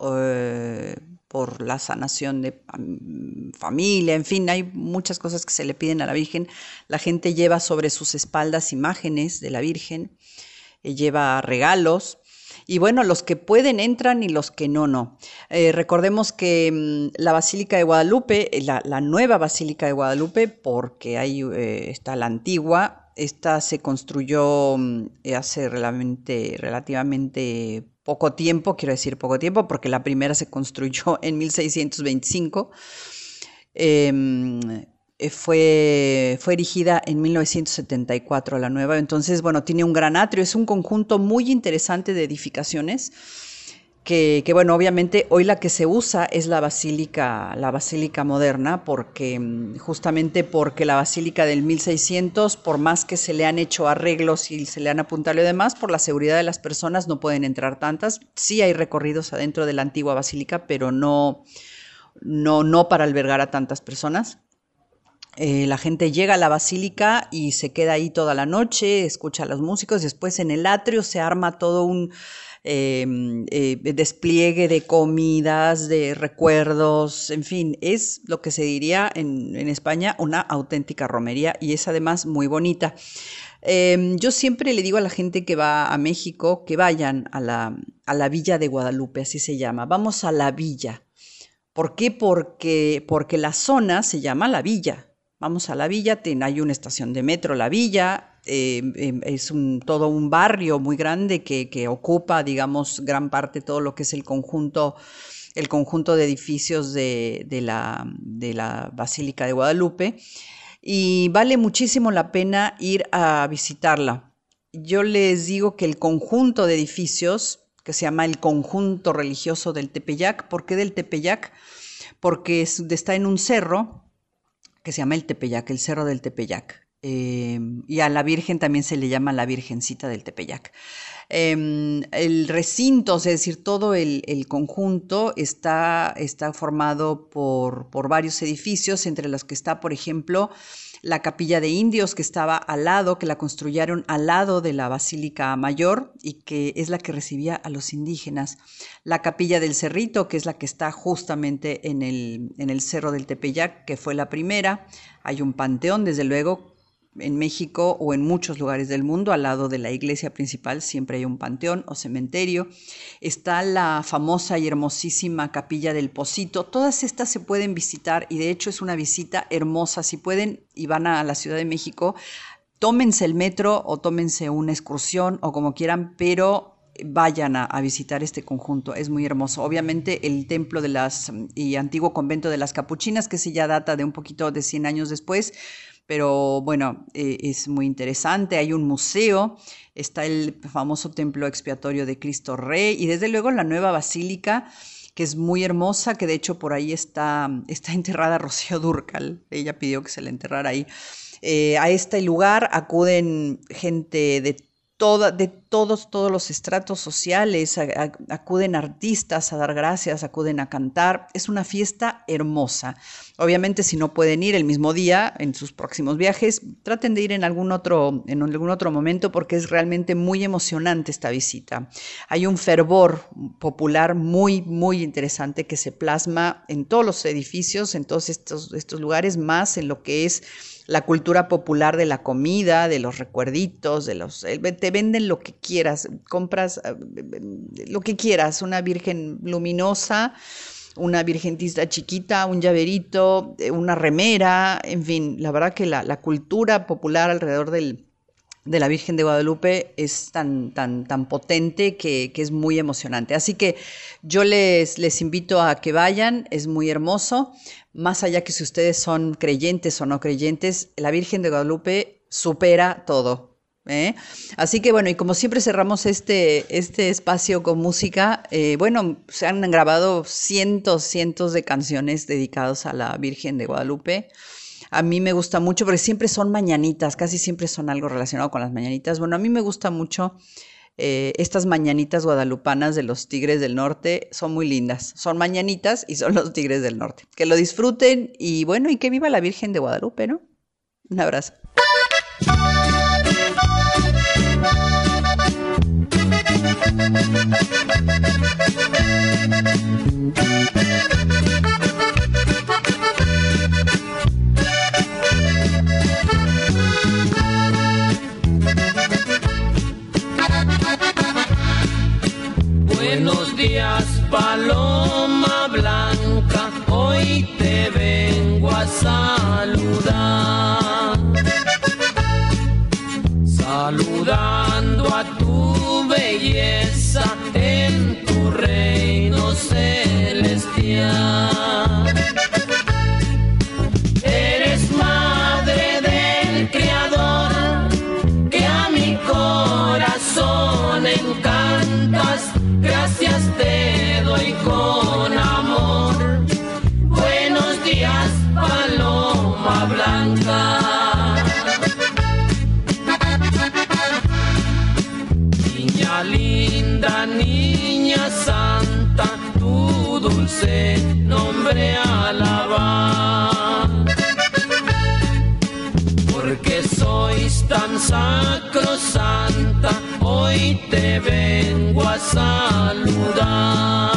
eh, por la sanación de familia, en fin, hay muchas cosas que se le piden a la Virgen. La gente lleva sobre sus espaldas imágenes de la Virgen, eh, lleva regalos. Y bueno, los que pueden entran y los que no, no. Eh, recordemos que mm, la Basílica de Guadalupe, la, nueva Basílica de Guadalupe, porque ahí está la antigua, esta se construyó mm, hace relativamente, relativamente poco tiempo, quiero decir poco tiempo, porque la primera se construyó en 1625. Em, eh, fue, fue erigida en 1974 la nueva, entonces, bueno, tiene un gran atrio, es un conjunto muy interesante de edificaciones que, bueno, obviamente hoy la que se usa es la basílica, la basílica moderna, porque mm, justamente porque la basílica del 1600, por más que se le han hecho arreglos y se le han apuntado y demás, por la seguridad de las personas no pueden entrar tantas. Sí hay recorridos adentro de la antigua basílica, pero no, no, no para albergar a tantas personas. Eh, la gente llega a la basílica y se queda ahí toda la noche, escucha a los músicos, después en el atrio se arma todo un Em, eh, despliegue de comidas, de recuerdos, en fin, es lo que se diría en, España una auténtica romería y es además muy bonita. Em, yo siempre le digo a la gente que va a México que vayan a la, a la Villa de Guadalupe, así se llama. Vamos a la villa. ¿Por qué? Porque, porque la zona se llama la villa. Vamos a la villa, hay una estación de metro, la villa, eh, em, es todo un barrio muy grande que, ocupa, digamos, gran parte todo lo que es el conjunto, el conjunto de edificios de, la, de la Basílica de Guadalupe. Y vale muchísimo la pena ir a visitarla. Yo les digo que el conjunto de edificios, que se llama el conjunto religioso del Tepeyac, ¿por qué del Tepeyac? Porque está en un cerro que se llama el Tepeyac, el cerro del Tepeyac. Em, y a la Virgen también se le llama la Virgencita del Tepeyac. Em, el recinto, es decir, todo el, conjunto está, está formado por, por, varios edificios, entre los que está, por ejemplo, la capilla de indios que estaba al lado, que la construyeron al lado de la Basílica Mayor y que es la que recibía a los indígenas. La capilla del Cerrito, que es la que está justamente en el, en el Cerro del Tepeyac, que fue la primera. Hay un panteón, desde luego, en México o en muchos lugares del mundo, al lado de la iglesia principal siempre hay un panteón o cementerio. Está la famosa y hermosísima capilla del Pocito. Todas estas se pueden visitar y de hecho es una visita hermosa. Si pueden y van a la Ciudad de México, tómense el metro o tómense una excursión o como quieran, pero vayan a, visitar este conjunto, es muy hermoso. Obviamente el templo de las y antiguo convento de las capuchinas, que se ya data de un poquito de 100 años después, pero bueno, eh, es muy interesante. Hay un museo, está el famoso templo expiatorio de Cristo Rey y desde luego la nueva basílica que es muy hermosa, que de hecho por ahí está, está enterrada Rocío Durcal, ella pidió que se la enterrara ahí. Eh, a este lugar acuden gente de de todos, todos los estratos sociales, acuden artistas a dar gracias, acuden a cantar. Es una fiesta hermosa. Obviamente, si no pueden ir el mismo día en sus próximos viajes, traten de ir en algún otro, en algún otro momento porque es realmente muy emocionante esta visita. Hay un fervor popular muy, muy interesante que se plasma en todos los edificios, en todos estos, estos lugares, más en lo que es la cultura popular de la comida, de los recuerditos, de los eh, te venden lo que quieras, compras eh, lo que quieras, una virgen luminosa, una virgentista chiquita, un llaverito, eh, una remera, en fin, la verdad que la, la cultura popular alrededor del, de la Virgen de Guadalupe es tan, tan, tan potente que, que es muy emocionante. Así que yo les, les invito a que vayan, es muy hermoso. Más allá que si ustedes son creyentes o no creyentes, la Virgen de Guadalupe supera todo. ¿eh? Así que bueno, y como siempre cerramos este, este espacio con música, eh, bueno, se han grabado cientos, cientos de canciones dedicadas a la Virgen de Guadalupe. A mí me gusta mucho, porque siempre son mañanitas, casi siempre son algo relacionado con las mañanitas. Bueno, a mí me gusta mucho eh, estas mañanitas guadalupanas de los Tigres del Norte, son muy lindas. Son mañanitas y son los Tigres del Norte. Que lo disfruten y bueno, y que viva la Virgen de Guadalupe, ¿no? Un abrazo. Buenos días, paloma blanca, hoy te vengo a saludar. Saludando a tu belleza en tu reino celestial. Linda, niña santa, tu dulce nombre alabar. Porque sois tan sacrosanta, hoy te vengo a saludar.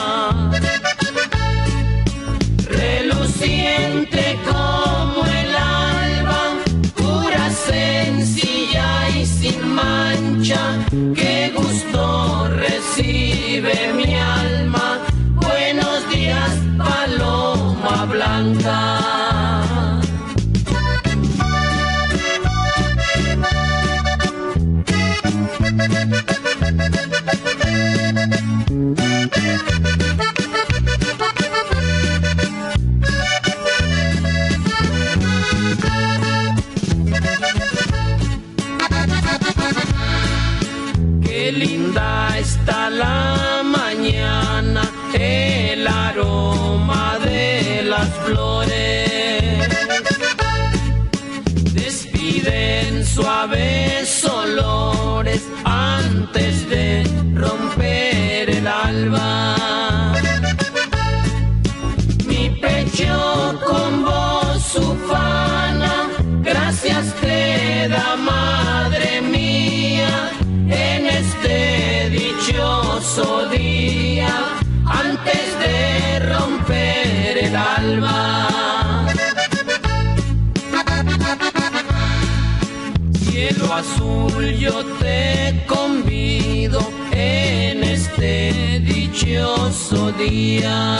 Azul, yo te convido en este dichoso día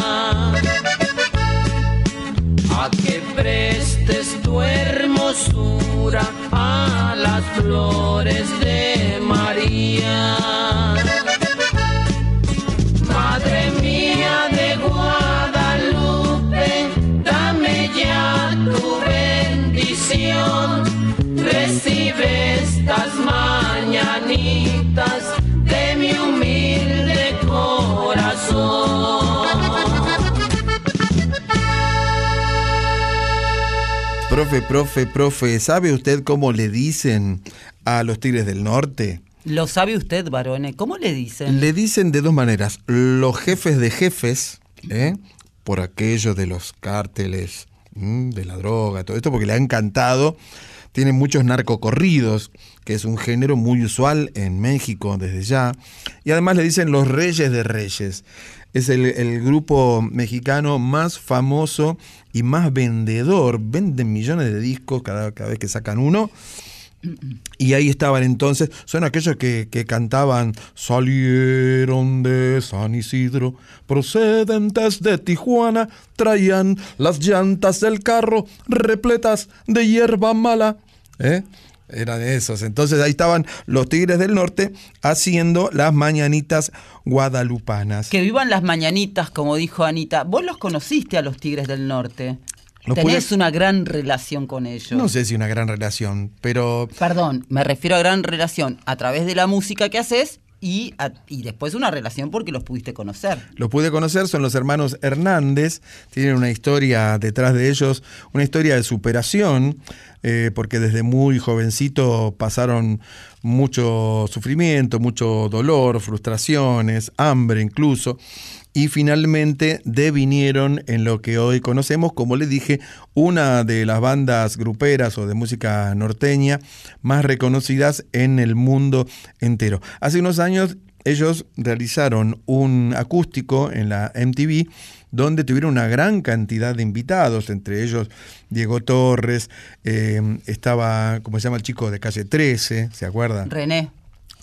a que prestes tu hermosura a las flores de María. Profe, profe, profe, ¿sabe usted cómo le dicen a los Tigres del Norte? Lo sabe usted, varones. ¿Cómo le dicen? Le dicen de dos maneras. Los jefes de jefes, ¿eh? por aquello de los cárteles, de la droga, todo esto, porque le ha encantado. Tienen muchos narcocorridos, que es un género muy usual en México desde ya. Y además le dicen los reyes de reyes. Es el, el grupo mexicano más famoso y más vendedor. Venden millones de discos cada, cada vez que sacan uno. Y ahí estaban entonces, son aquellos que, que cantaban, salieron de San Isidro, procedentes de Tijuana, traían las llantas del carro repletas de hierba mala. ¿Eh? Eran esos. Entonces ahí estaban los Tigres del Norte haciendo las mañanitas guadalupanas. Que vivan las mañanitas, como dijo Anita. Vos los conociste a los Tigres del Norte. Los Tenés pude- una gran relación con ellos. No sé si una gran relación, pero Perdón, me refiero a gran relación a través de la música que haces y, y después una relación porque los pudiste conocer. Los pude conocer, son los hermanos Hernández, tienen una historia detrás de ellos, una historia de superación, eh, porque desde muy jovencito pasaron mucho sufrimiento, mucho dolor, frustraciones, hambre incluso, y finalmente devinieron en lo que hoy conocemos, como le dije, una de las bandas gruperas o de música norteña más reconocidas en el mundo entero. Hace unos años ellos realizaron un acústico en la MTV donde tuvieron una gran cantidad de invitados, entre ellos Diego Torres, eh, estaba, ¿cómo se llama el chico de calle 13? ¿Se acuerdan? René.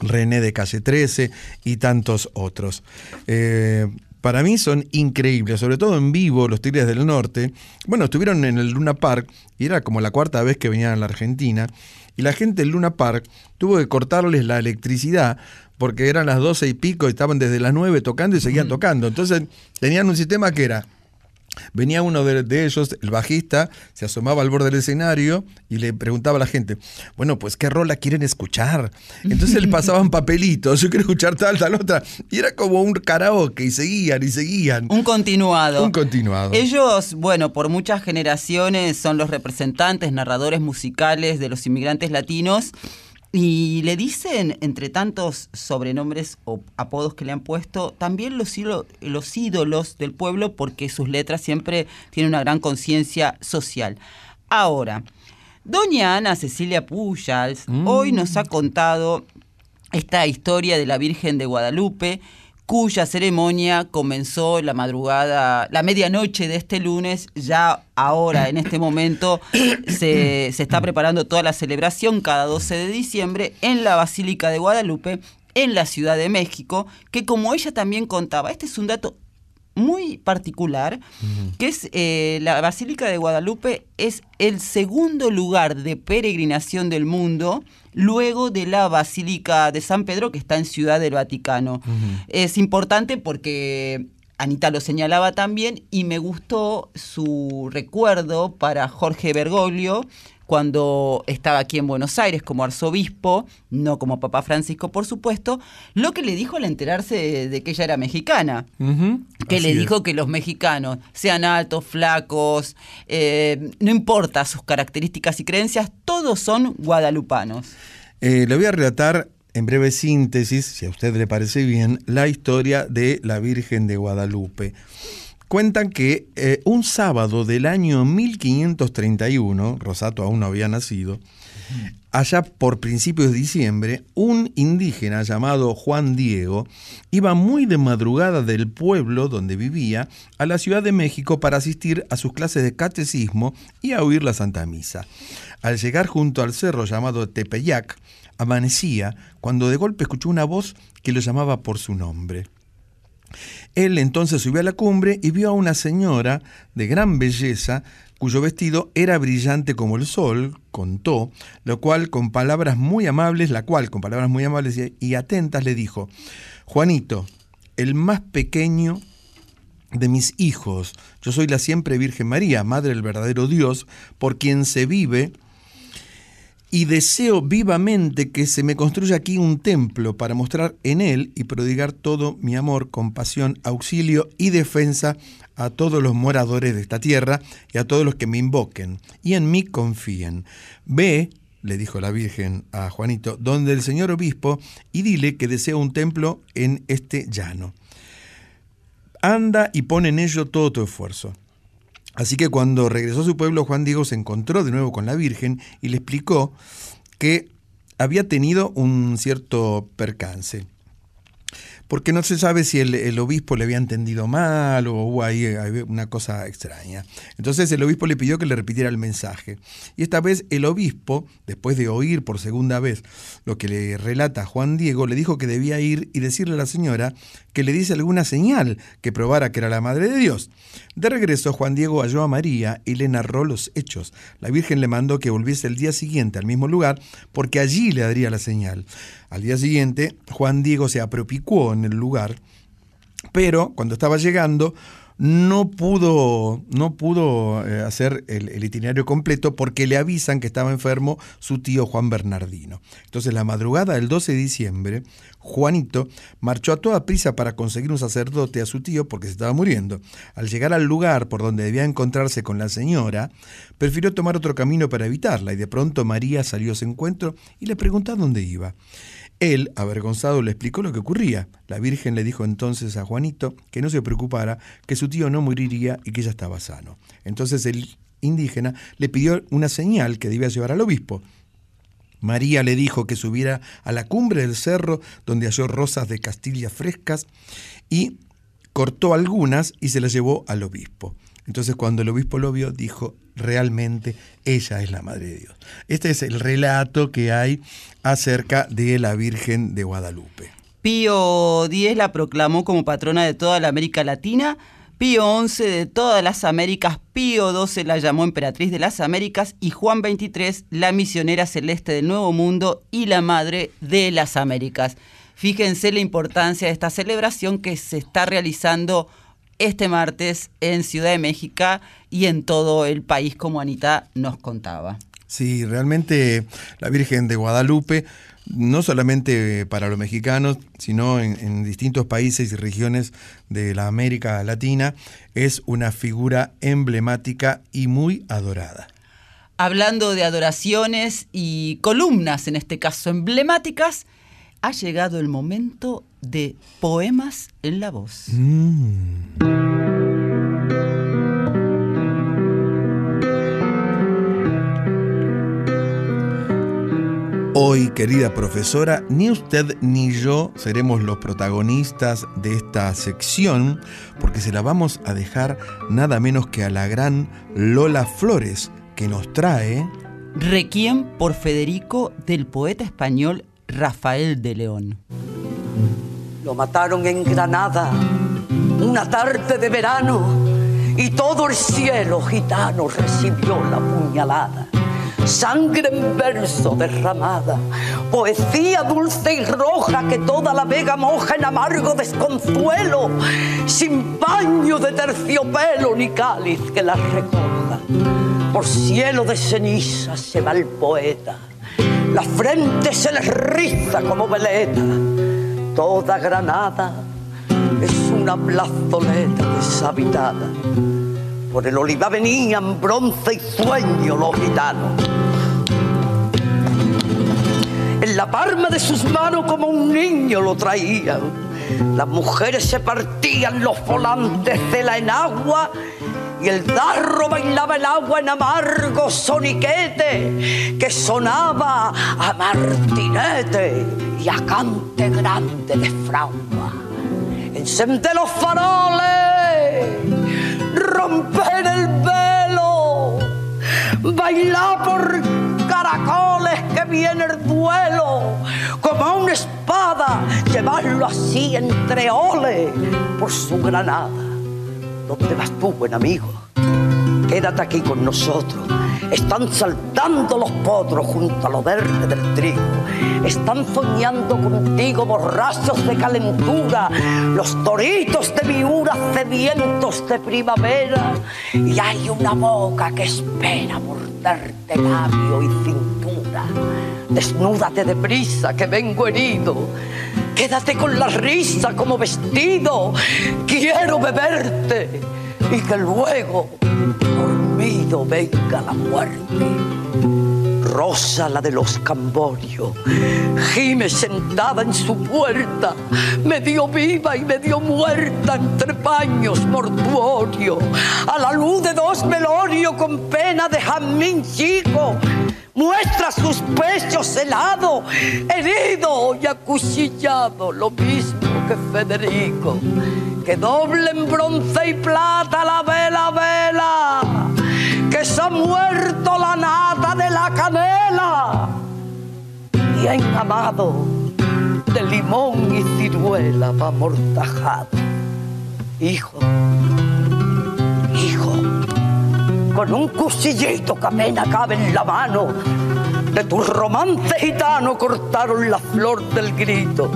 René de Calle 13 y tantos otros. Eh, para mí son increíbles, sobre todo en vivo, los Tigres del Norte. Bueno, estuvieron en el Luna Park y era como la cuarta vez que venían a la Argentina. Y la gente del Luna Park tuvo que cortarles la electricidad porque eran las doce y pico, estaban desde las nueve tocando y seguían tocando. Entonces tenían un sistema que era Venía uno de, de ellos, el bajista, se asomaba al borde del escenario y le preguntaba a la gente, bueno, pues qué rola quieren escuchar. Entonces le pasaban papelitos, yo quiero escuchar tal, tal, otra. Y era como un karaoke y seguían y seguían. Un continuado. Un continuado. Ellos, bueno, por muchas generaciones son los representantes, narradores musicales de los inmigrantes latinos y le dicen, entre tantos sobrenombres o apodos que le han puesto, también los, ídolo- los ídolos del pueblo porque sus letras siempre tienen una gran conciencia social. Ahora, doña Ana Cecilia Pujals hoy nos ha contado esta historia de la Virgen de Guadalupe, cuya ceremonia comenzó la madrugada, la medianoche de este lunes, ya ahora, en este momento, se, se está preparando toda la celebración cada 12 de diciembre en la Basílica de Guadalupe, en la Ciudad de México, que como ella también contaba, este es un dato muy particular, que es eh, la Basílica de Guadalupe es el segundo lugar de peregrinación del mundo luego de la Basílica de San Pedro que está en Ciudad del Vaticano. Es importante porque Anita lo señalaba también y me gustó su recuerdo para Jorge Bergoglio cuando estaba aquí en Buenos Aires como arzobispo, no como Papa Francisco, por supuesto, lo que le dijo al enterarse de, de que ella era mexicana que así le es. dijo que los mexicanos, sean altos, flacos, eh, no importa sus características y creencias, todos son guadalupanos. Eh, le voy a relatar en breve síntesis, si a usted le parece bien, la historia de la Virgen de Guadalupe. Cuentan que eh, un sábado del año 1531, Rosato aún no había nacido, allá por principios de diciembre, un indígena llamado Juan Diego iba muy de madrugada del pueblo donde vivía a la Ciudad de México para asistir a sus clases de catecismo y a oír la Santa Misa. Al llegar junto al cerro llamado Tepeyac, amanecía cuando de golpe escuchó una voz que lo llamaba por su nombre. Él entonces subió a la cumbre y vio a una señora de gran belleza cuyo vestido era brillante como el sol, contó, lo cual con palabras muy amables, la cual con palabras muy amables y- atentas le dijo, Juanito, el más pequeño de mis hijos, yo soy la siempre Virgen María, Madre del verdadero Dios, por quien se vive y deseo vivamente que se me construya aquí un templo para mostrar en él y prodigar todo mi amor, compasión, auxilio y defensa a todos los moradores de esta tierra y a todos los que me invoquen y en mí confíen. Ve le dijo la Virgen a Juanito, donde el señor obispo y dile que desea un templo en este llano. Anda y pone en ello todo tu esfuerzo. Así que cuando regresó a su pueblo, Juan Diego se encontró de nuevo con la Virgen y le explicó que había tenido un cierto percance porque no se sabe si el, obispo le había entendido mal o hubo ahí una cosa extraña. Entonces el obispo le pidió que le repitiera el mensaje. Y esta vez el obispo, después de oír por segunda vez lo que le relata Juan Diego, le dijo que debía ir y decirle a la señora que le diese alguna señal que probara que era la Madre de Dios. De regreso, Juan Diego halló a María y le narró los hechos. La Virgen le mandó que volviese el día siguiente al mismo lugar porque allí le daría la señal. Al día siguiente, Juan Diego se apropicuó en el lugar, pero cuando estaba llegando, no pudo, no pudo eh, hacer el, itinerario completo porque le avisan que estaba enfermo su tío Juan Bernardino. Entonces, la madrugada del 12 de diciembre, Juanito marchó a toda prisa para conseguir un sacerdote a su tío porque se estaba muriendo. Al llegar al lugar por donde debía encontrarse con la señora, prefirió tomar otro camino para evitarla y de pronto María salió a su encuentro y le preguntó dónde iba. Él, avergonzado, le explicó lo que ocurría. La Virgen le dijo entonces a Juanito que no se preocupara, que su tío no moriría y que ya estaba sano. Entonces el indígena le pidió una señal que debía llevar al obispo. María le dijo que subiera a la cumbre del cerro donde halló rosas de Castilla frescas y cortó algunas y se las llevó al obispo. Entonces cuando el obispo lo vio, dijo, realmente ella es la Madre de Dios. Este es el relato que hay acerca de la Virgen de Guadalupe. Pío X la proclamó como patrona de toda la América Latina, Pío XI de todas las Américas, Pío XII la llamó emperatriz de las Américas y Juan XXIII la misionera celeste del Nuevo Mundo y la madre de las Américas. Fíjense la importancia de esta celebración que se está realizando este martes en Ciudad de México y en todo el país, como Anita nos contaba. Sí, realmente la Virgen de Guadalupe, no solamente para los mexicanos, sino en, en, distintos países y regiones de la América Latina, es una figura emblemática y muy adorada. Hablando de adoraciones y columnas, en este caso emblemáticas, ha llegado el momento de poemas en la voz. Mm. Hoy, querida profesora, ni usted ni yo seremos los protagonistas de esta sección porque se la vamos a dejar nada menos que a la gran Lola Flores, que nos trae... Requiem por Federico del poeta español Rafael de León. Lo mataron en Granada una tarde de verano y todo el cielo gitano recibió la puñalada sangre en verso derramada, poesía dulce y roja que toda la vega moja en amargo desconsuelo, sin paño de terciopelo ni cáliz que la recoja. Por cielo de ceniza se va el poeta, la frente se le riza como veleta, toda Granada es una plazoleta deshabitada. Por el oliva venían bronce y sueño los gitanos. En la palma de sus manos como un niño lo traían. Las mujeres se partían los volantes de la enagua y el darro bailaba el agua en amargo soniquete que sonaba a martinete y a cante grande de fragua. Encende los faroles, romper el velo, bailar por caracoles que viene el duelo, como una espada, llevarlo así entre oles por su granada. ¿Dónde vas tú, buen amigo? Quédate aquí con nosotros. Están saltando los potros junto a lo verde del trigo. Están soñando contigo borrachos de calentura, los toritos de miura sedientos de primavera. Y hay una boca que espera morderte labio y cintura. Desnúdate deprisa que vengo herido. Quédate con la risa como vestido. Quiero beberte y que luego dormido venga la muerte. Rosa, la de los Camborios, gime sentada en su puerta, medio viva y medio muerta entre paños mortuorios, a la luz de dos velorios con pena de jamín chico, muestra sus pechos helados, herido y acuchillado, lo mismo que Federico, que doble en bronce y plata la vela, vela, que se ha muerto la la canela, y amado de limón y ciruela va amortajado. Hijo, hijo, con un cuchillito que apenas cabe en la mano, de tu romance gitano cortaron la flor del grito.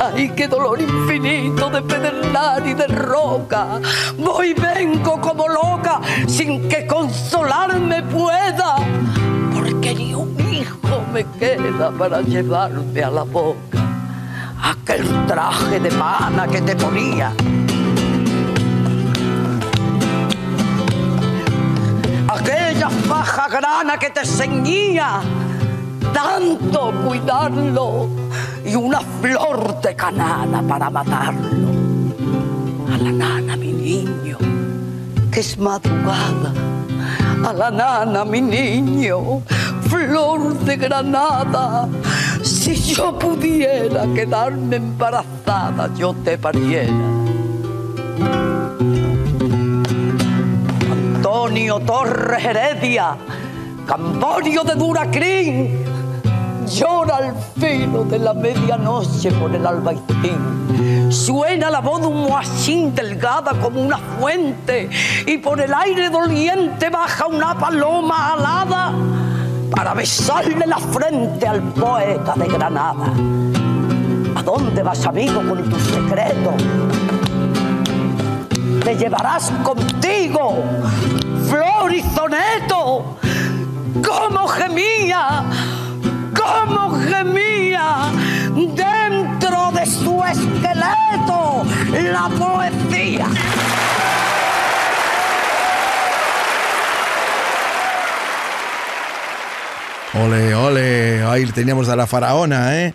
Ay, qué dolor infinito de pedernal y de roca. Voy vengo como loca sin que consolarme pueda, porque ni un hijo me queda para llevarme a la boca. Aquel traje de pana que te ponía. Aquella faja grana que te ceñía tanto cuidarlo y una flor de canana para matarlo. A la nana, mi niño, que es madrugada. A la nana, mi niño, flor de granada. Si yo pudiera quedarme embarazada, yo te pariera. Antonio Torres Heredia, Camborio de Duracrín, llora al filo de la medianoche por el albaicín. Suena la voz de un muachín delgada como una fuente y por el aire doliente baja una paloma alada para besarle la frente al poeta de Granada. ¿A dónde vas, amigo, con tu secreto? Te llevarás contigo flor y. ¿Cómo gemía? cómo gemía dentro de su esqueleto la poesía. Ole, ole, ahí teníamos a la faraona, ¿eh?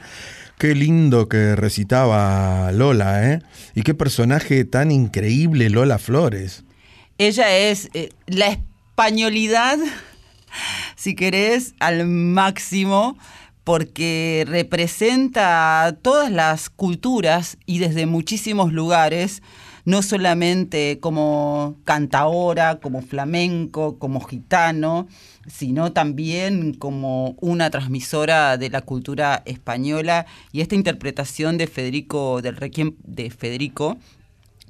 Qué lindo que recitaba Lola, ¿eh? Y qué personaje tan increíble Lola Flores. Ella es eh, la españolidad, si querés, al máximo, porque representa todas las culturas y desde muchísimos lugares, no solamente como cantaora, como flamenco, como gitano, sino también como una transmisora de la cultura española y esta interpretación de Federico, del Requiem de Federico,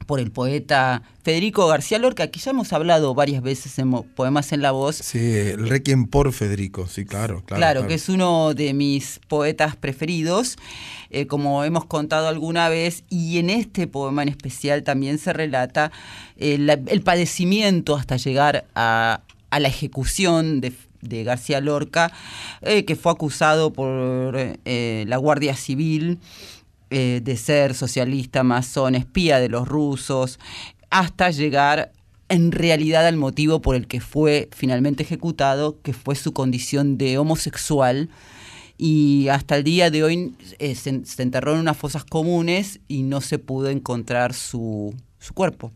por el poeta Federico García Lorca, que ya hemos hablado varias veces en Poemas en la Voz. Sí, el Requiem por Federico, sí, claro, claro. Claro, que es uno de mis poetas preferidos, eh, como hemos contado alguna vez, y en este poema en especial también se relata el, el padecimiento hasta llegar a, a la ejecución de, García Lorca, eh, que fue acusado por eh, la Guardia Civil eh, de ser socialista, masón, espía de los rusos, hasta llegar en realidad al motivo por el que fue finalmente ejecutado, que fue su condición de homosexual. Y hasta el día de hoy se enterró en unas fosas comunes y no se pudo encontrar su, su cuerpo.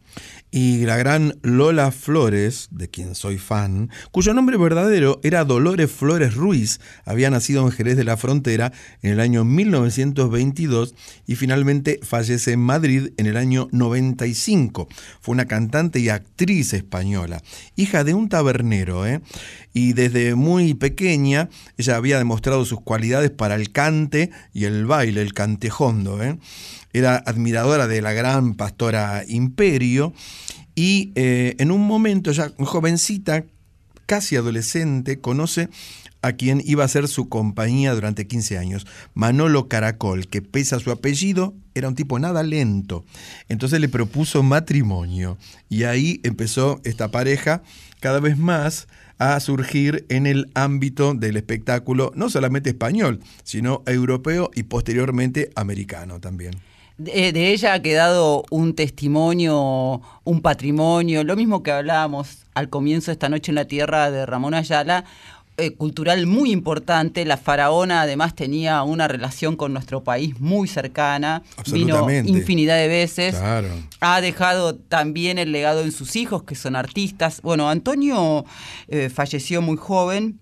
Y la gran Lola Flores, de quien soy fan, cuyo nombre verdadero era Dolores Flores Ruiz, había nacido en Jerez de la Frontera en el año 1922 y finalmente fallece en Madrid en el año 95. Fue una cantante y actriz española, hija de un tabernero, ¿eh? y desde muy pequeña ella había demostrado sus cualidades para el cante y el baile, el cantejondo. ¿eh? Era admiradora de la gran pastora Imperio y eh, en un momento ya jovencita, casi adolescente, conoce a quien iba a ser su compañía durante 15 años, Manolo Caracol, que pese a su apellido, era un tipo nada lento. Entonces le propuso matrimonio y ahí empezó esta pareja cada vez más a surgir en el ámbito del espectáculo, no solamente español, sino europeo y posteriormente americano también. De, de, ella ha quedado un testimonio, un patrimonio, lo mismo que hablábamos al comienzo de esta noche en la Tierra de Ramón Ayala, eh, cultural muy importante. La faraona además tenía una relación con nuestro país muy cercana. Vino infinidad de veces. Claro. Ha dejado también el legado en sus hijos, que son artistas. Bueno, Antonio eh, falleció muy joven,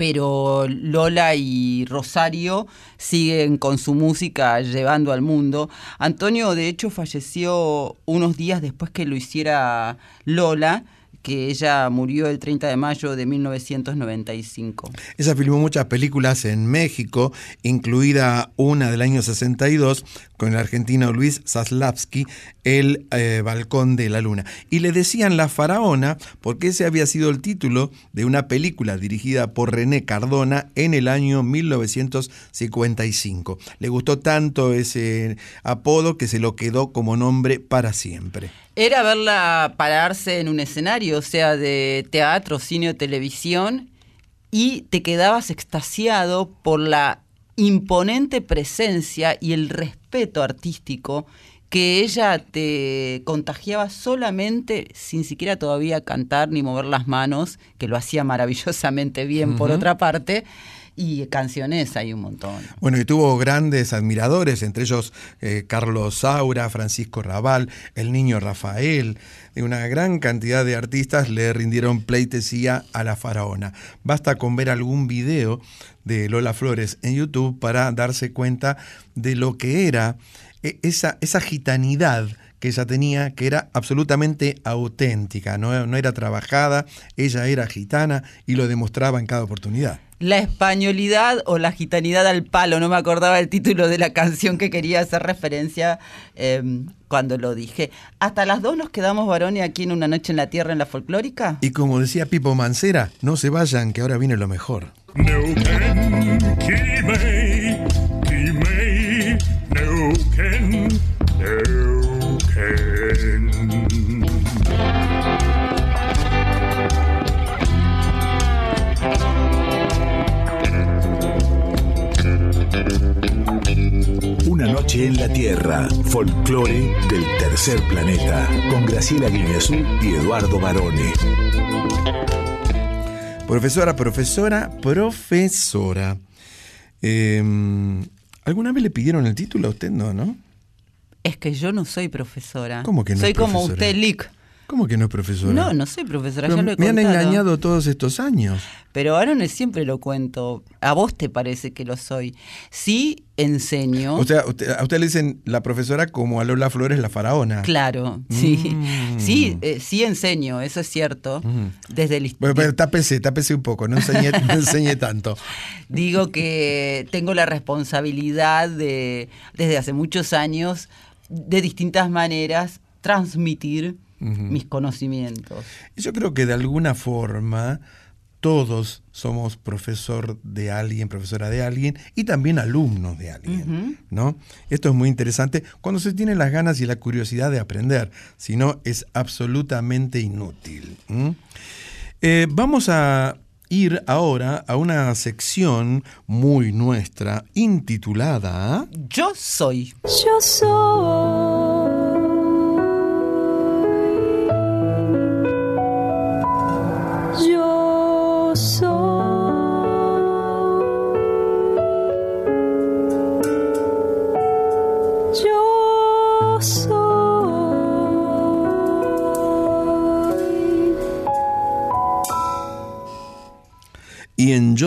pero Lola y Rosario siguen con su música llevando al mundo. Antonio, de hecho, falleció unos días después que lo hiciera Lola, que ella murió el 30 de mayo de 1995. Ella filmó muchas películas en México, incluida una del año 62 con el argentino Luis Zaslavsky, El eh, Balcón de la Luna. Y le decían La Faraona porque ese había sido el título de una película dirigida por René Cardona en el año 1955. Le gustó tanto ese apodo que se lo quedó como nombre para siempre. Era verla pararse en un escenario, o sea, de teatro, cine o televisión, y te quedabas extasiado por la imponente presencia y el respeto artístico que ella te contagiaba solamente sin siquiera todavía cantar ni mover las manos, que lo hacía maravillosamente bien por otra parte, y canciones hay un montón. Bueno, y tuvo grandes admiradores, entre ellos eh, Carlos Saura, Francisco Raval, el niño Rafael. y Una gran cantidad de artistas le rindieron pleitesía a la faraona. Basta con ver algún video de Lola Flores en YouTube para darse cuenta de lo que era eh, esa, esa gitanidad que ella tenía, que era absolutamente auténtica, no, no era trabajada, ella era gitana y lo demostraba en cada oportunidad. La españolidad o la gitanidad al palo, no me acordaba el título de la canción que quería hacer referencia eh, cuando lo dije. Hasta las dos nos quedamos varones aquí en Una Noche en la Tierra en la Folclórica. Y como decía Pipo Mancera, no se vayan, que ahora viene lo mejor. Neuquén, noche en la Tierra, folclore del tercer planeta, con Graciela Guineazú y Eduardo Barone. Profesora, profesora, profesora. Eh, ¿Alguna vez le pidieron el título a usted? No, ¿no? Es que yo no soy profesora. ¿Cómo que no Soy es como usted, Lick. ¿Cómo que no es profesora? No, no soy profesora, Pero ya lo he me han engañado todos estos años. Pero ahora no siempre lo cuento. A vos te parece que lo soy. Sí enseño. O sea, usted- a usted le dicen la profesora como a Lola Flores la faraona. Claro, sí. Mm. Sí, eh, sí enseño, eso es cierto. Desde el Bueno, pero tápese, tápese un poco, no enseñe, no enseñe tanto. Digo que tengo la responsabilidad de, desde hace muchos años, de distintas maneras, transmitir Mis conocimientos. Y Yo creo que de alguna forma todos somos profesor de alguien, profesora de alguien y también alumnos de alguien. ¿no? Esto es muy interesante cuando se tienen las ganas y la curiosidad de aprender, si no es absolutamente inútil. Eh, vamos a ir ahora a una sección muy nuestra intitulada Yo soy. Yo soy.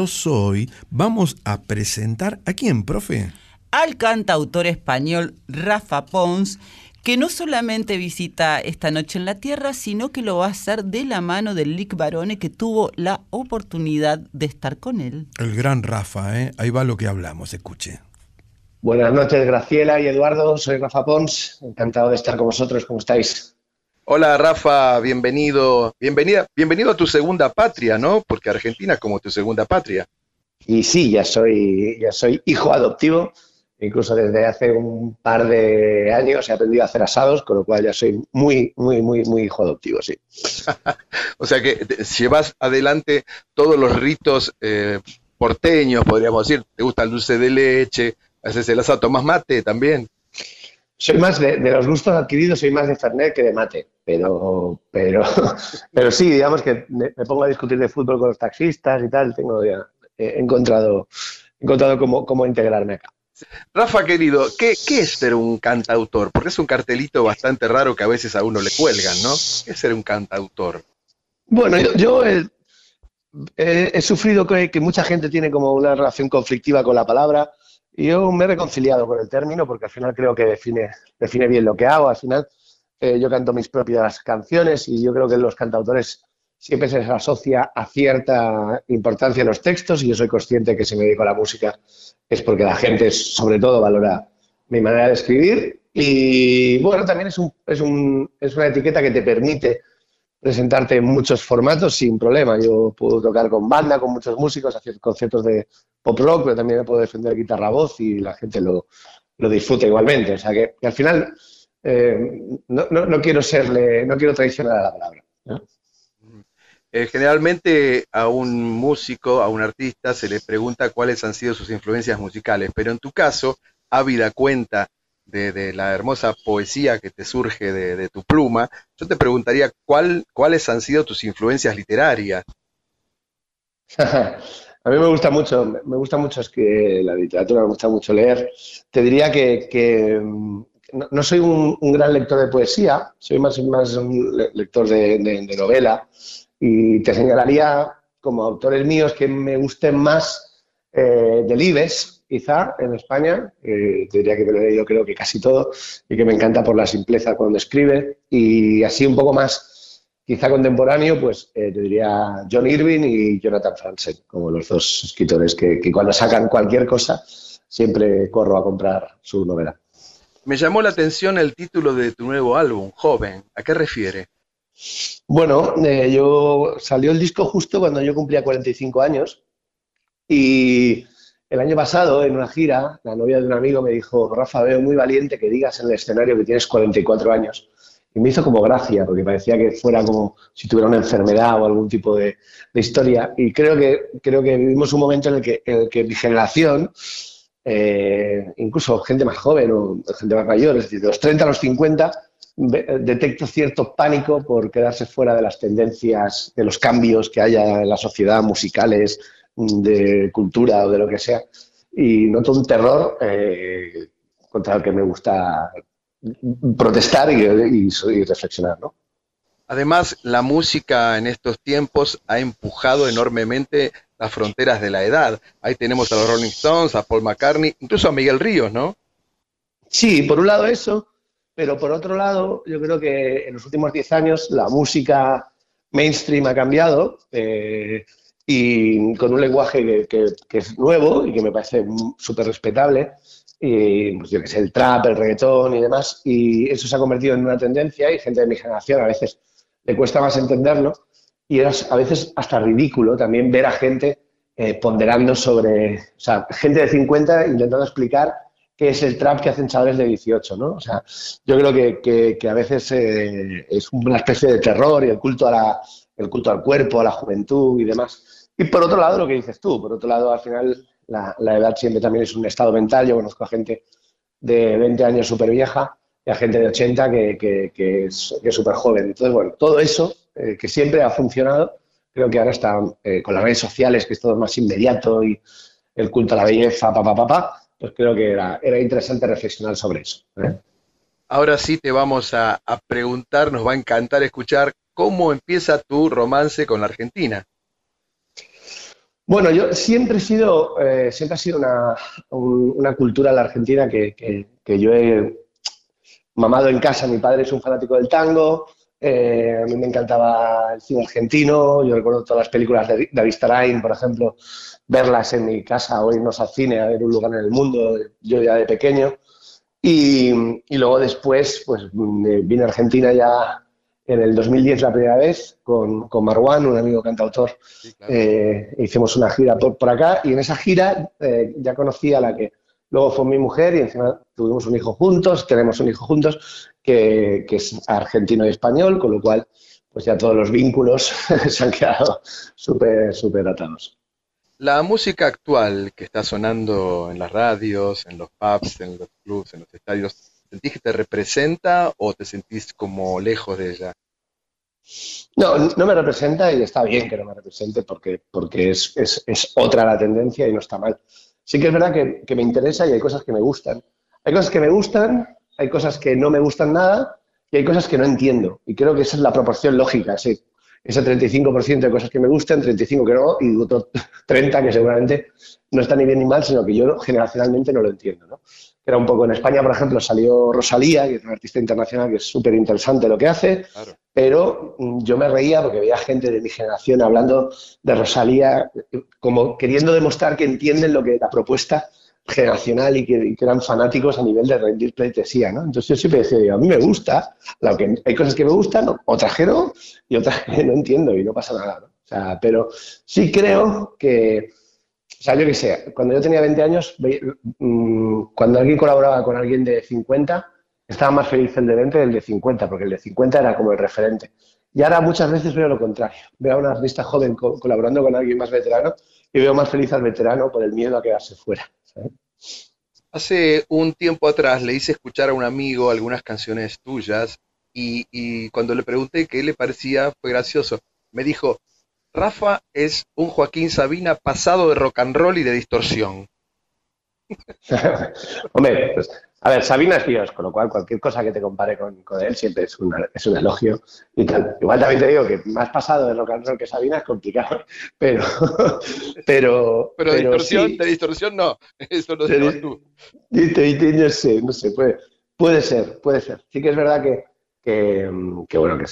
Yo Soy vamos a presentar a quién, profe. al cantautor español Rafa Pons, que no solamente visita esta noche en la Tierra, sino que lo va a hacer de la mano del Lick Barone, que tuvo la oportunidad de estar con él. El gran Rafa, ¿eh? ahí va lo que hablamos, escuche. Buenas noches, Graciela y Eduardo. Soy Rafa Pons. Encantado de estar con vosotros. ¿Cómo estáis? Hola Rafa, bienvenido, bienvenida, bienvenido a tu segunda patria, ¿no? Porque Argentina es como tu segunda patria. Y sí, ya soy, ya soy hijo adoptivo. Incluso desde hace un par de años he aprendido a hacer asados, con lo cual ya soy muy, muy, muy, muy hijo adoptivo, sí. O sea que llevas adelante todos los ritos eh, porteños, podríamos decir. Te gusta el dulce de leche, haces el asado, tomás mate también. Soy más de, de los gustos adquiridos, soy más de Fernet que de mate. Pero, pero, pero sí, digamos que me, me pongo a discutir de fútbol con los taxistas y tal. Tengo ya, he encontrado, he encontrado cómo, cómo integrarme acá. Rafa, querido, ¿qué, ¿qué es ser un cantautor? Porque es un cartelito bastante raro que a veces a uno le cuelgan, ¿no? ¿Qué es ser un cantautor? Bueno, yo, yo, he, he sufrido que, que mucha gente tiene como una relación conflictiva con la palabra yo me he reconciliado con el término porque al final creo que define, define bien lo que hago. Al final eh, yo canto mis propias canciones y yo creo que los cantautores siempre se les asocia a cierta importancia en los textos y yo soy consciente que si me dedico a la música es porque la gente sobre todo valora mi manera de escribir y bueno, también es, un, es, un, es una etiqueta que te permite presentarte en muchos formatos sin problema. Yo puedo tocar con banda, con muchos músicos, hacer conciertos de pop rock, pero también puedo defender guitarra voz y la gente lo, lo disfruta igualmente. O sea que, al final eh, no, no, no, quiero serle, no quiero traicionar a la palabra. Eh, generalmente a un músico, a un artista, se le pregunta cuáles han sido sus influencias musicales, pero en tu caso, ávida cuenta de, la hermosa poesía que te surge de, tu pluma, yo te preguntaría cuál, cuáles han sido tus influencias literarias. A mí me gusta mucho, me gusta mucho es que la literatura, me gusta mucho leer. Te diría que, que no, soy un, gran lector de poesía, soy más, más un lector de novela y te señalaría como autores míos que me gusten más eh, Delibes, quizá, en España. Eh, te diría que me lo he leído creo que casi todo y que me encanta por la simpleza cuando escribe. Y así un poco más quizá contemporáneo, pues eh, te diría John Irving y Jonathan Franzen, como los dos escritores que, que, cuando sacan cualquier cosa siempre corro a comprar su novela. Me llamó la atención el título de tu nuevo álbum, Joven. ¿A qué refiere? Bueno, eh, yo salió el disco justo cuando yo cumplía 45 años y el año pasado en una gira la novia de un amigo me dijo, Rafa, veo muy valiente que digas en el escenario que tienes 44 años. Y me hizo como gracia, porque parecía que fuera como si tuviera una enfermedad o algún tipo de, historia. Y creo que, creo que vivimos un momento en el que, en el que mi generación, eh, incluso gente más joven o gente más mayor, es decir, de los 30 a los 50, detecto cierto pánico por quedarse fuera de las tendencias, de los cambios que haya en la sociedad, musicales, de cultura o de lo que sea. Y noto un terror eh, contra el que me gusta protestar y, y, y reflexionar, ¿no? Además, la música en estos tiempos ha empujado enormemente las fronteras de la edad. Ahí tenemos a los Rolling Stones, a Paul McCartney, incluso a Miguel Ríos, ¿no? Sí, por un lado eso, pero por otro lado, yo creo que en los últimos 10 años la música mainstream ha cambiado eh, y con un lenguaje que, que, que, es nuevo y que me parece súper respetable y pues yo que sé, el trap, el reggaetón y demás, y eso se ha convertido en una tendencia y gente de mi generación a veces le cuesta más entenderlo y es a veces hasta ridículo también ver a gente eh, ponderando sobre, o sea, gente de 50 intentando explicar qué es el trap que hacen chavales de 18, ¿no? O sea, yo creo que, que, que a veces eh, es una especie de terror y el culto, a la, el culto al cuerpo, a la juventud y demás. Y por otro lado, lo que dices tú, por otro lado, al final la, edad siempre también es un estado mental. Yo conozco a gente de 20 años súper vieja y a gente de 80 que, que, que es súper joven. Entonces, bueno, todo eso eh, que siempre ha funcionado, creo que ahora está eh, con las redes sociales, que es todo más inmediato y el culto a la belleza, papá, papá, pa, pa, pues creo que era, era interesante reflexionar sobre eso. ¿eh? Ahora sí te vamos a, a preguntar, nos va a encantar escuchar cómo empieza tu romance con la Argentina. Bueno, yo siempre he sido, eh, siempre ha sido una, un, una cultura la Argentina que, que, que, yo he mamado en casa. Mi padre es un fanático del tango, eh, a mí me encantaba el cine argentino, yo recuerdo todas las películas de David Starain, por ejemplo, verlas en mi casa o irnos al cine a ver un lugar en el mundo, yo ya de pequeño. Y, y luego después, pues vine a Argentina ya en el 2010 la primera vez con, con Marwan, un amigo cantautor. Sí, claro. eh, hicimos una gira por, por, acá y en esa gira eh, ya conocí a la que luego fue mi mujer y encima tuvimos un hijo juntos, tenemos un hijo juntos que, que es argentino y español, con lo cual pues ya todos los vínculos se han quedado súper, súper atados. La música actual que está sonando en las radios, en los pubs, en los clubs, en los estadios, ¿Sentís que te representa o te sentís como lejos de ella? No, no me representa y está bien que no me represente porque, porque es, es- es otra la tendencia y no está mal. Sí que es verdad que, que me interesa y hay cosas que me gustan. Hay cosas que me gustan, hay cosas que no me gustan nada y hay cosas que no entiendo. Y creo que esa es la proporción lógica, sí. Ese 35% de cosas que me gustan, 35 que no y otro 30 que seguramente no está ni bien ni mal, sino que yo generacionalmente no lo entiendo. ¿no? Era un poco en España, por ejemplo, salió Rosalía, que es una artista internacional que es súper interesante lo que hace, pero mm, yo me reía porque veía gente de mi generación hablando de Rosalía eh, como queriendo demostrar que entienden lo que la propuesta generacional y que, y que eran fanáticos a nivel de rendir pleitesía, ¿no? Entonces yo siempre decía, digo, a mí me gusta, lo que, hay cosas que me gustan, otras que no, y otras que no entiendo y no pasa nada, ¿no? O sea, pero sí creo que, o sea, yo qué sé, cuando yo tenía 20 años, mm, cuando alguien colaboraba con alguien de 50, estaba más feliz el de 20 que el de 50, porque el de 50 era como el referente. Y ahora muchas veces veo lo contrario. Veo a una artista joven co- colaborando con alguien más veterano y veo más feliz al veterano por el miedo a quedarse fuera. Hace un tiempo atrás le hice escuchar a un amigo algunas canciones tuyas y, y cuando le pregunté qué le parecía fue gracioso. Me dijo, Rafa es un Joaquín Sabina pasado de rock and roll y de distorsión. Hombre, pues, a ver, Sabina es Dios, con lo cual cualquier cosa que te compare con, con él siempre es, una- es un elogio y tal. Igual también te digo que más pasado de rock and roll que Sabina es complicado, pero... Pero, Pero, de distorsión, sí. de distorsión no, eso lo llevas tú. No sé, no sé, puede, puede ser, puede ser. Sí que es verdad que, que, bueno, que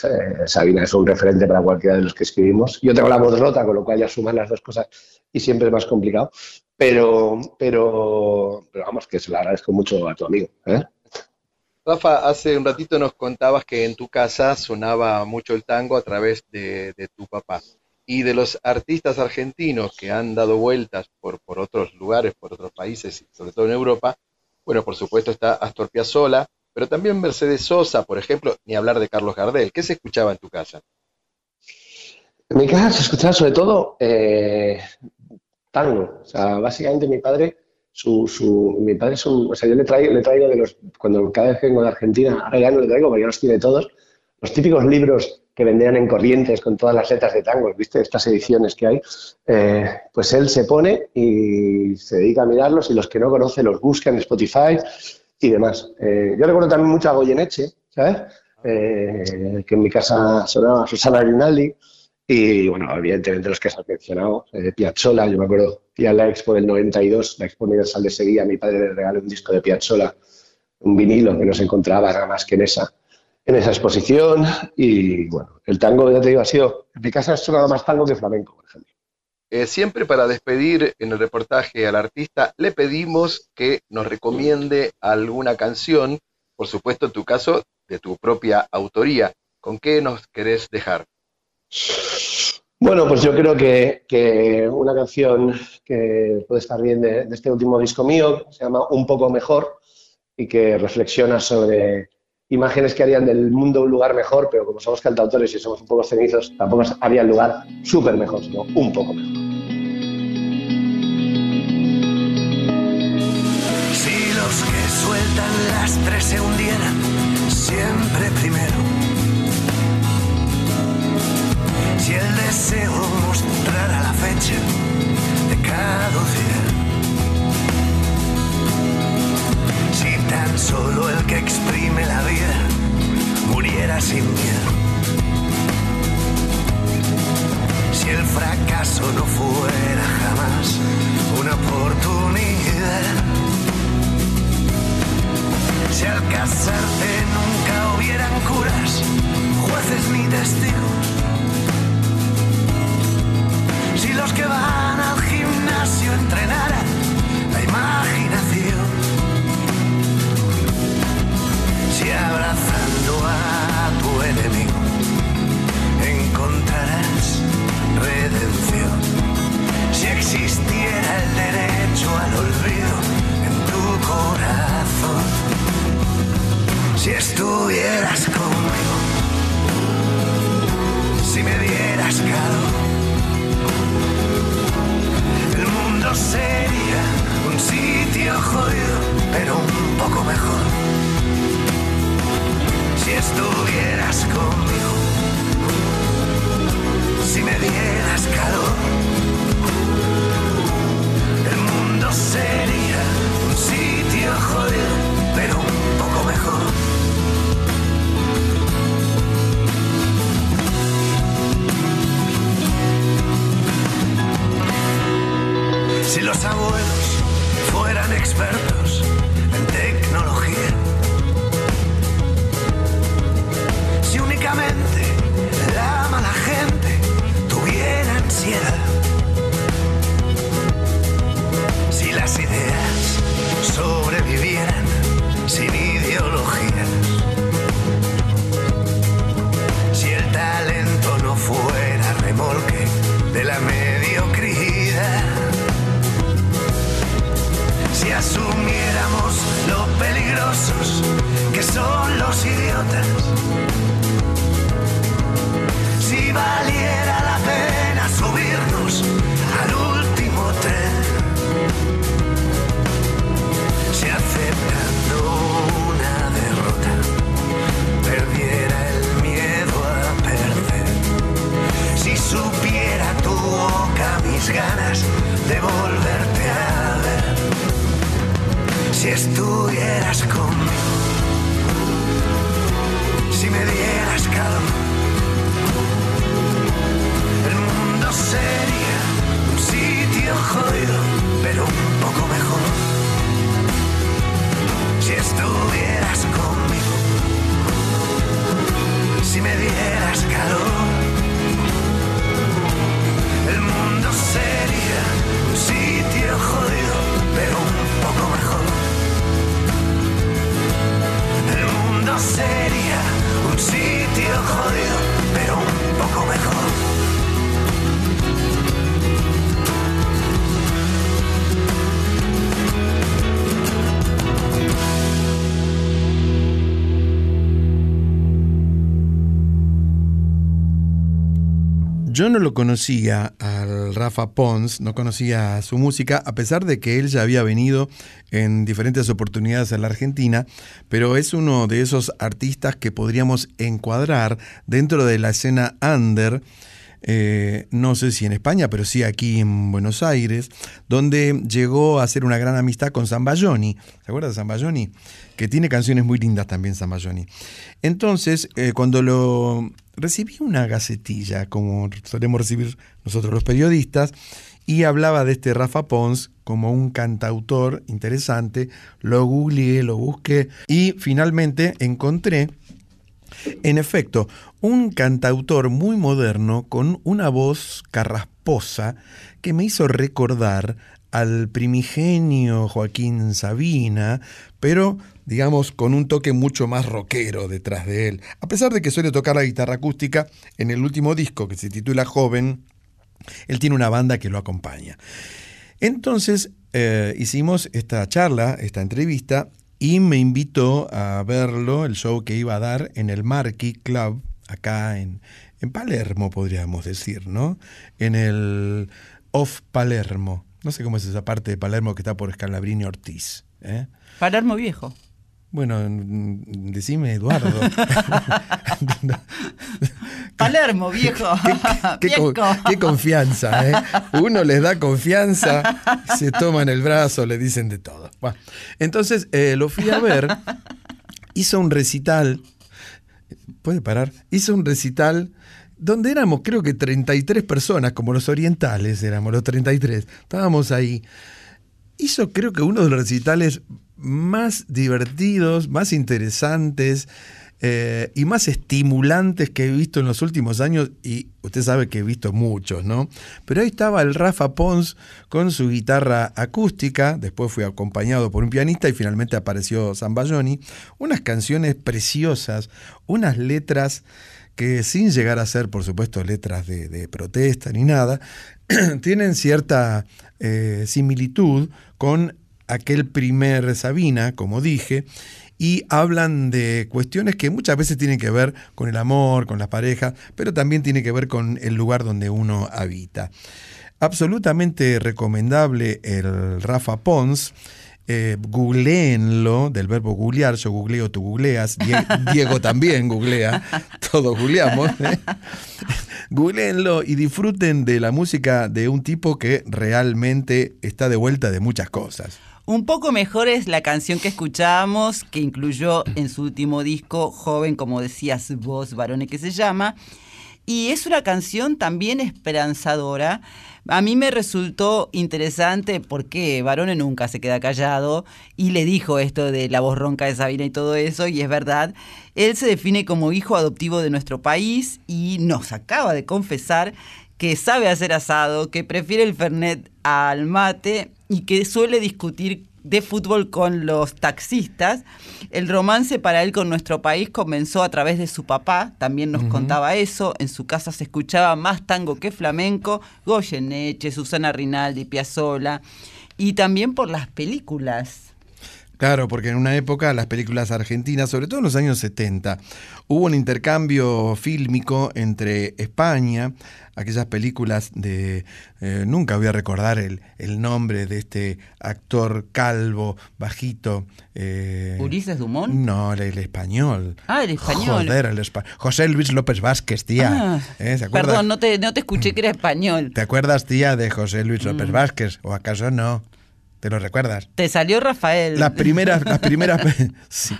Sabina es un referente para cualquiera de los que escribimos. Yo tengo la voz rota, con lo cual ya suman las dos cosas y siempre es más complicado. Pero, pero, pero vamos, que se lo agradezco mucho a tu amigo. ¿eh? Rafa, hace un ratito nos contabas que en tu casa sonaba mucho el tango a través de, tu papá. Y de los artistas argentinos que han dado vueltas por, por otros lugares, por otros países, y sobre todo en Europa, bueno, por supuesto está Astor Piazzolla, pero también Mercedes Sosa, por ejemplo, ni hablar de Carlos Gardel. ¿Qué se escuchaba en tu casa? En mi casa se escuchaba sobre todo eh, tango. O sea, básicamente mi padre, mi padre es un, o sea, yo le traigo, le traigo de los, cuando cada vez que vengo de Argentina, ahora ya no le traigo porque ya los tiene todos, los típicos libros que vendían en Corrientes con todas las letras de tango, ¿viste? Estas ediciones que hay, eh, pues él se pone y se dedica a mirarlos y los que no conoce los busca en Spotify y demás. Eh, yo recuerdo también mucho a Goyeneche, ¿sabes? Eh, que en mi casa sonaba Susana Rinaldi y, bueno, evidentemente los que has mencionado, eh, Piazzolla, yo me acuerdo, y a la Expo del 92, la Expo Universal de Sevilla, mi padre le regaló un disco de Piazzolla, un vinilo que no se encontraba nada más que en esa, en esa exposición y, bueno, el tango, ya te digo, ha sido, en mi casa ha sonado más tango que flamenco, por ejemplo. Eh, siempre para despedir en el reportaje al artista, le pedimos que nos recomiende alguna canción, por supuesto en tu caso, de tu propia autoría. ¿Con qué nos querés dejar? Bueno, pues yo creo que, que una canción que puede estar bien de, este último disco mío se llama Un poco mejor y que reflexiona sobre imágenes que harían del mundo un lugar mejor, pero como somos cantautores y somos un poco cenizos, tampoco haría el lugar súper mejor, sino un poco mejor. Yo no lo conocía al Rafa Pons, no conocía su música, a pesar de que él ya había venido en diferentes oportunidades a la Argentina, pero es uno de esos artistas que podríamos encuadrar dentro de la escena under, eh, no sé si en España, pero sí aquí en Buenos Aires, donde llegó a hacer una gran amistad con Zambayoni. ¿Se acuerda de Zambayoni? Que tiene canciones muy lindas también Zambayoni. Entonces, eh, cuando lo recibí una gacetilla, como solemos recibir nosotros los periodistas, y hablaba de este Rafa Pons como un cantautor interesante, lo googleé, lo busqué y finalmente encontré en efecto, un cantautor muy moderno con una voz carrasposa que me hizo recordar al primigenio Joaquín Sabina, pero digamos con un toque mucho más rockero detrás de él. A pesar de que suele tocar la guitarra acústica, en el último disco que se titula Joven, él tiene una banda que lo acompaña. Entonces eh, hicimos esta charla, esta entrevista, y me invitó a verlo, el show que iba a dar en el Marquee Club, acá en, en Palermo, podríamos decir, ¿no? En el Off Palermo. No sé cómo es esa parte de Palermo que está por Scalabrini Ortiz. ¿eh? Palermo Viejo. Bueno, decime, Eduardo. Palermo, viejo. qué, qué confianza, ¿eh? Uno les da confianza, se toman el brazo, le dicen de todo. Bueno, entonces eh, lo fui a ver, hizo un recital, ¿puede parar? Hizo un recital donde éramos creo que 33 personas, como los orientales éramos los 33, estábamos ahí. Hizo creo que uno de los recitales más divertidos, más interesantes eh, y más estimulantes que he visto en los últimos años, y usted sabe que he visto muchos, ¿no? Pero ahí estaba el Rafa Pons con su guitarra acústica, después fue acompañado por un pianista y finalmente apareció Zambayoni, unas canciones preciosas, unas letras que sin llegar a ser, por supuesto, letras de, protesta ni nada, tienen cierta eh, similitud con aquel primer Sabina, como dije, y hablan de cuestiones que muchas veces tienen que ver con el amor, con las parejas, pero también tiene que ver con el lugar donde uno habita. Absolutamente recomendable el Rafa Pons. Eh, googleenlo, del verbo googlear, yo googleo, tú googleas, Die- Diego también googlea, todos googleamos. ¿eh? Googleenlo y disfruten de la música de un tipo que realmente está de vuelta de muchas cosas. Un poco mejor es la canción que escuchábamos, que incluyó en su último disco, Joven, como decías vos, varones, que se llama. Y es una canción también esperanzadora. A mí me resultó interesante porque Barone nunca se queda callado y le dijo esto de la voz ronca de Sabina y todo eso, y es verdad. Él se define como hijo adoptivo de nuestro país y nos acaba de confesar que sabe hacer asado, que prefiere el Fernet al mate y que suele discutir de fútbol con los taxistas. El romance para él con nuestro país comenzó a través de su papá, también nos contaba eso. En su casa se escuchaba más tango que flamenco, Goyeneche, Susana Rinaldi, Piazzolla, y también por las películas. Claro, porque en una época las películas argentinas, sobre todo en los años 70, hubo un intercambio fílmico entre España, aquellas películas de... eh, nunca voy a recordar el, el nombre de este actor calvo, bajito. eh, ¿Ulises Dumont? No, el, el español. Ah, el español. Joder, el espa- José Luis López Vázquez, tía. Ah, ¿Eh? ¿Se? Perdón, no te, no te escuché que era español. ¿Te acuerdas, tía, de José Luis López Mm. Vázquez? ¿O acaso no? ¿Te lo recuerdas? Te salió Rafael. Las primeras, las primeras, sí.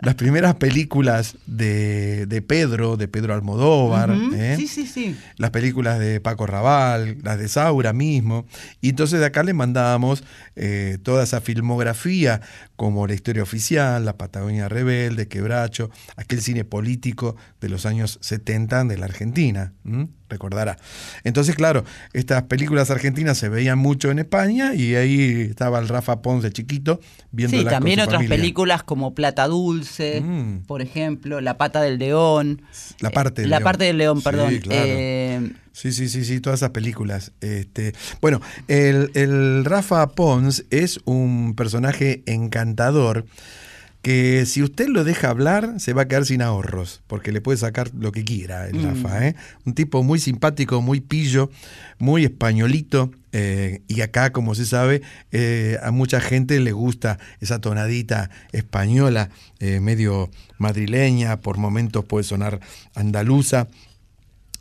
las primeras películas de, de Pedro, de Pedro Almodóvar, ¿eh? Sí, sí, sí. las películas de Paco Raval, las de Saura mismo. Y entonces de acá le mandábamos eh, toda esa filmografía, como la historia oficial, la Patagonia Rebelde, Quebracho, aquel cine político de los años 70 de la Argentina. ¿m? Recordará. Entonces, claro, estas películas argentinas se veían mucho en España y ahí estaba el Rafa Pons de chiquito viendo Sí, también otras películas como Plata Dulce, por ejemplo, La Pata del León. Mm. La parte del La león. parte del león, Sí, perdón. claro. Eh, Sí, sí, sí, sí, todas esas películas. Este, bueno, el, el Rafa Pons es un personaje encantador que si usted lo deja hablar se va a quedar sin ahorros, porque le puede sacar lo que quiera el Mm. Rafa. ¿eh? Un tipo muy simpático, muy pillo, muy españolito. eh, y acá, como se sabe, eh, a mucha gente le gusta esa tonadita española, eh, medio madrileña, por momentos puede sonar andaluza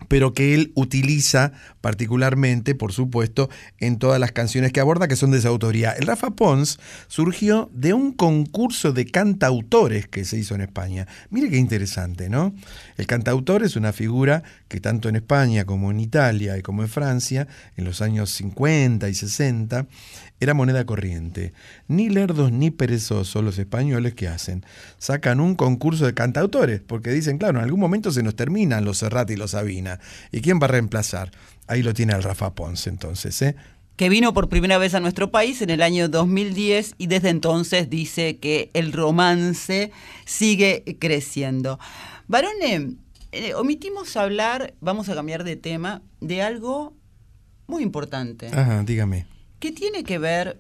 pero que él utiliza particularmente, por supuesto, en todas las canciones que aborda, que son de su autoría. El Rafa Pons surgió de un concurso de cantautores que se hizo en España. Mire qué interesante, ¿no? El cantautor es una figura que tanto en España como en Italia y como en Francia, en los años 50 y 60, era moneda corriente. Ni lerdos ni perezosos los españoles que hacen. Sacan un concurso de cantautores, porque dicen, claro, en algún momento se nos terminan los Serrat y los Sabina. ¿Y quién va a reemplazar? Ahí lo tiene el Rafa Ponce entonces, ¿eh? que vino por primera vez a nuestro país en el año 2010 y desde entonces dice que el romance sigue creciendo. Varone, eh, omitimos hablar, vamos a cambiar de tema, de algo muy importante, Ajá, dígame. Que tiene que ver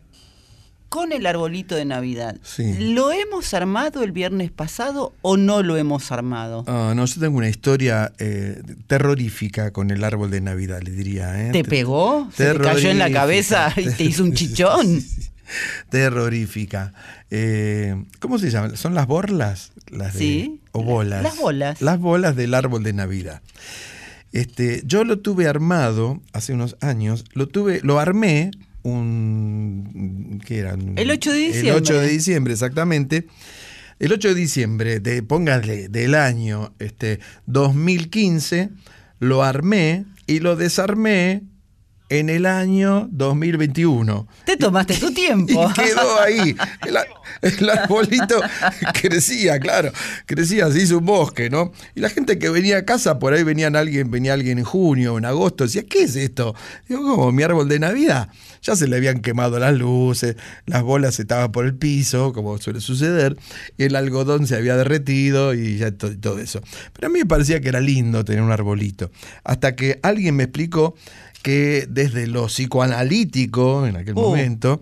con el arbolito de Navidad. Sí. ¿Lo hemos armado el viernes pasado o no lo hemos armado? Ah, no, yo tengo una historia eh, terrorífica con el árbol de Navidad, le diría. ¿eh? ¿Te pegó? ¿Se te cayó en la cabeza y te hizo un chichón? Terrorífica. Eh, ¿Cómo se llama? ¿Son las borlas? Las de- Sí. O bolas. Las bolas. Las bolas del árbol de Navidad. Este, yo lo tuve armado hace unos años, lo tuve, lo armé un ¿qué era? El 8 de El diciembre. 8 de diciembre, exactamente. El 8 de diciembre, de, póngale, del año este, 2015, lo armé y lo desarmé en el año 2021. Te tomaste tu tiempo. Y quedó ahí. El, el arbolito crecía, claro. Crecía, se hizo un bosque, ¿no? Y la gente que venía a casa, por ahí venían alguien, venía alguien en junio en agosto, decía, ¿qué es esto? Digo, como mi árbol de Navidad. Ya se le habían quemado las luces, las bolas estaban por el piso, como suele suceder, el algodón se había derretido y ya to- todo eso. Pero a mí me parecía que era lindo tener un arbolito. Hasta que alguien me explicó que desde lo psicoanalítico, en aquel Uh. momento,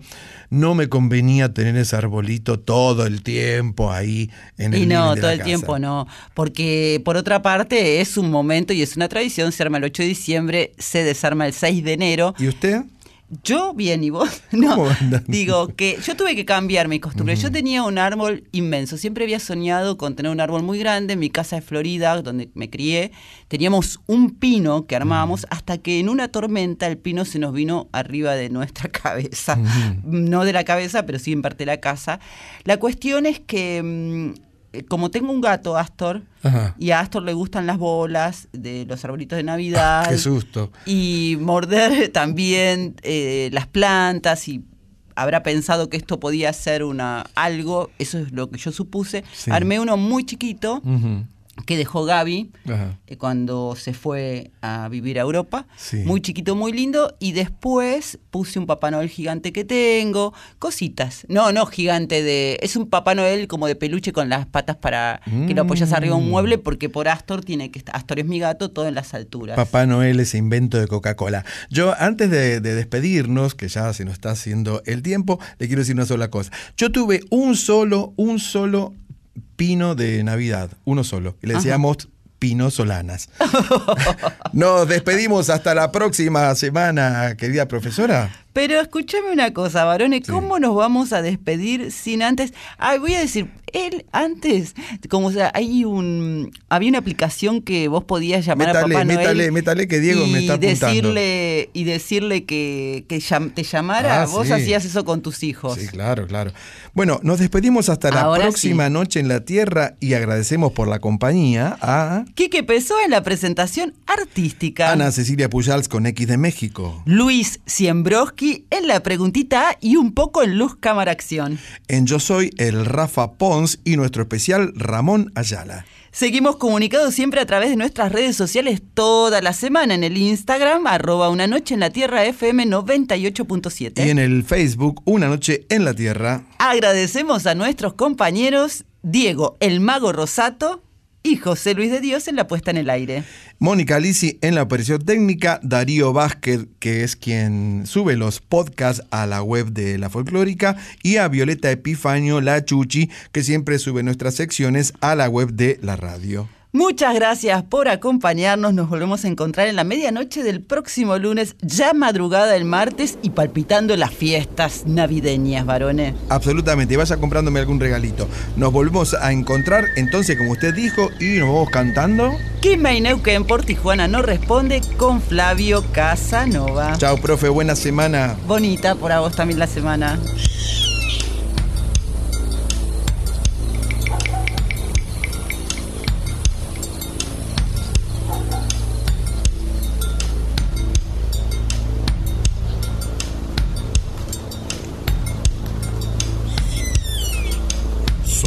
no me convenía tener ese arbolito todo el tiempo ahí en el Y no, de todo la el casa. tiempo no. Porque por otra parte es un momento y es una tradición, se arma el 8 de diciembre, se desarma el 6 de enero. ¿Y usted? Yo bien, ¿y vos? No, digo que yo tuve que cambiar mi costumbre. Yo tenía un árbol inmenso. Siempre había soñado con tener un árbol muy grande. En mi casa de Florida, donde me crié, teníamos un pino que armábamos hasta que en una tormenta el pino se nos vino arriba de nuestra cabeza. No de la cabeza, pero sí en parte de la casa. La cuestión es que, mm, como tengo un gato, Astor, Ajá. y a Astor le gustan las bolas de los arbolitos de Navidad Qué susto. y morder también eh, las plantas y habrá pensado que esto podía ser una algo, eso es lo que yo supuse. Sí. Armé uno muy chiquito. Que dejó Gaby eh, cuando se fue a vivir a Europa. Sí. Muy chiquito, muy lindo. Y después puse un Papá Noel gigante que tengo. Cositas. No, no gigante de... Es un Papá Noel como de peluche con las patas para que lo apoyas arriba de un Mm. mueble porque por Astor tiene que estar... Astor es mi gato, todo en las alturas. Papá Noel, ese invento de Coca-Cola. Yo, antes de, de despedirnos, que ya se nos está haciendo el tiempo, le quiero decir una sola cosa. Yo tuve un solo, un solo pino de Navidad, uno solo. Y le Ajá. decíamos Pino Solanas. Nos despedimos hasta la próxima semana, querida profesora. Pero escúchame una cosa, varones, ¿cómo nos vamos a despedir sin antes? Ay, voy a decir, él antes, como o sea, hay un había una aplicación que vos podías llamar Métale, a Papá Noel métale, métale que Diego y me está apuntando. decirle y decirle que, que te llamara, Ah, vos sí. hacías eso con tus hijos. Sí, claro, claro. Bueno, nos despedimos hasta la Ahora próxima sí. noche en la Tierra y agradecemos por la compañía a Quique Pesó en la presentación artística. Ana Cecilia Pujals con X de México. Luis Siembroski en la preguntita A y un poco en Luz Cámara Acción. En Yo Soy el Rafa Pons y nuestro especial Ramón Ayala. Seguimos comunicados siempre a través de nuestras redes sociales toda la semana en el Instagram, arroba una noche en la tierra FM 98.7. Y en el Facebook Una Noche en la Tierra. Agradecemos a nuestros compañeros Diego, el mago Rosato y José Luis de Dios en la puesta en el aire. Mónica Lisi en la operación técnica, Darío Vázquez, que es quien sube los podcasts a la web de La Folclórica, y a Violeta Epifanio, la Chuchi, que siempre sube nuestras secciones a la web de la radio. Muchas gracias por acompañarnos. Nos volvemos a encontrar en la medianoche del próximo lunes, ya madrugada el martes y palpitando las fiestas navideñas, varones. Absolutamente, vaya comprándome algún regalito. Nos volvemos a encontrar entonces, como usted dijo, y nos vamos cantando. Quimei Neuquén por Tijuana no responde con Flavio Casanova. Chao, profe, buena semana. Bonita por a vos también la semana.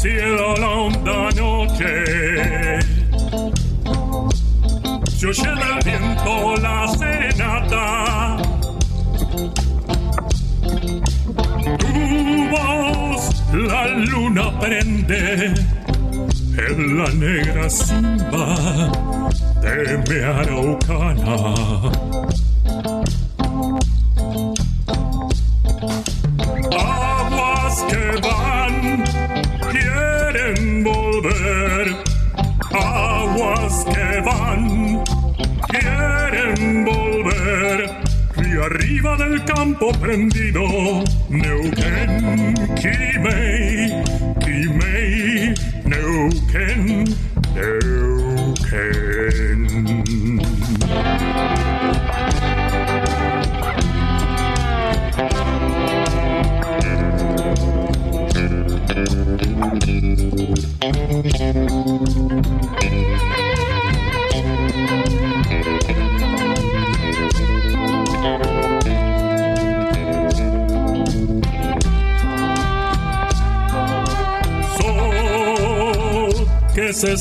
Cielo la honda noche. Se oye del viento la serenata. Tu voz la luna prende en la negra cima de mi araucana campo prendido Neuquén Quimei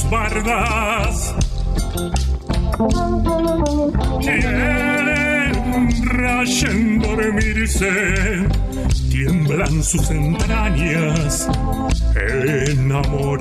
Tus bardas. Quieren rayen dormirse, tiemblan sus entrañas enamorada.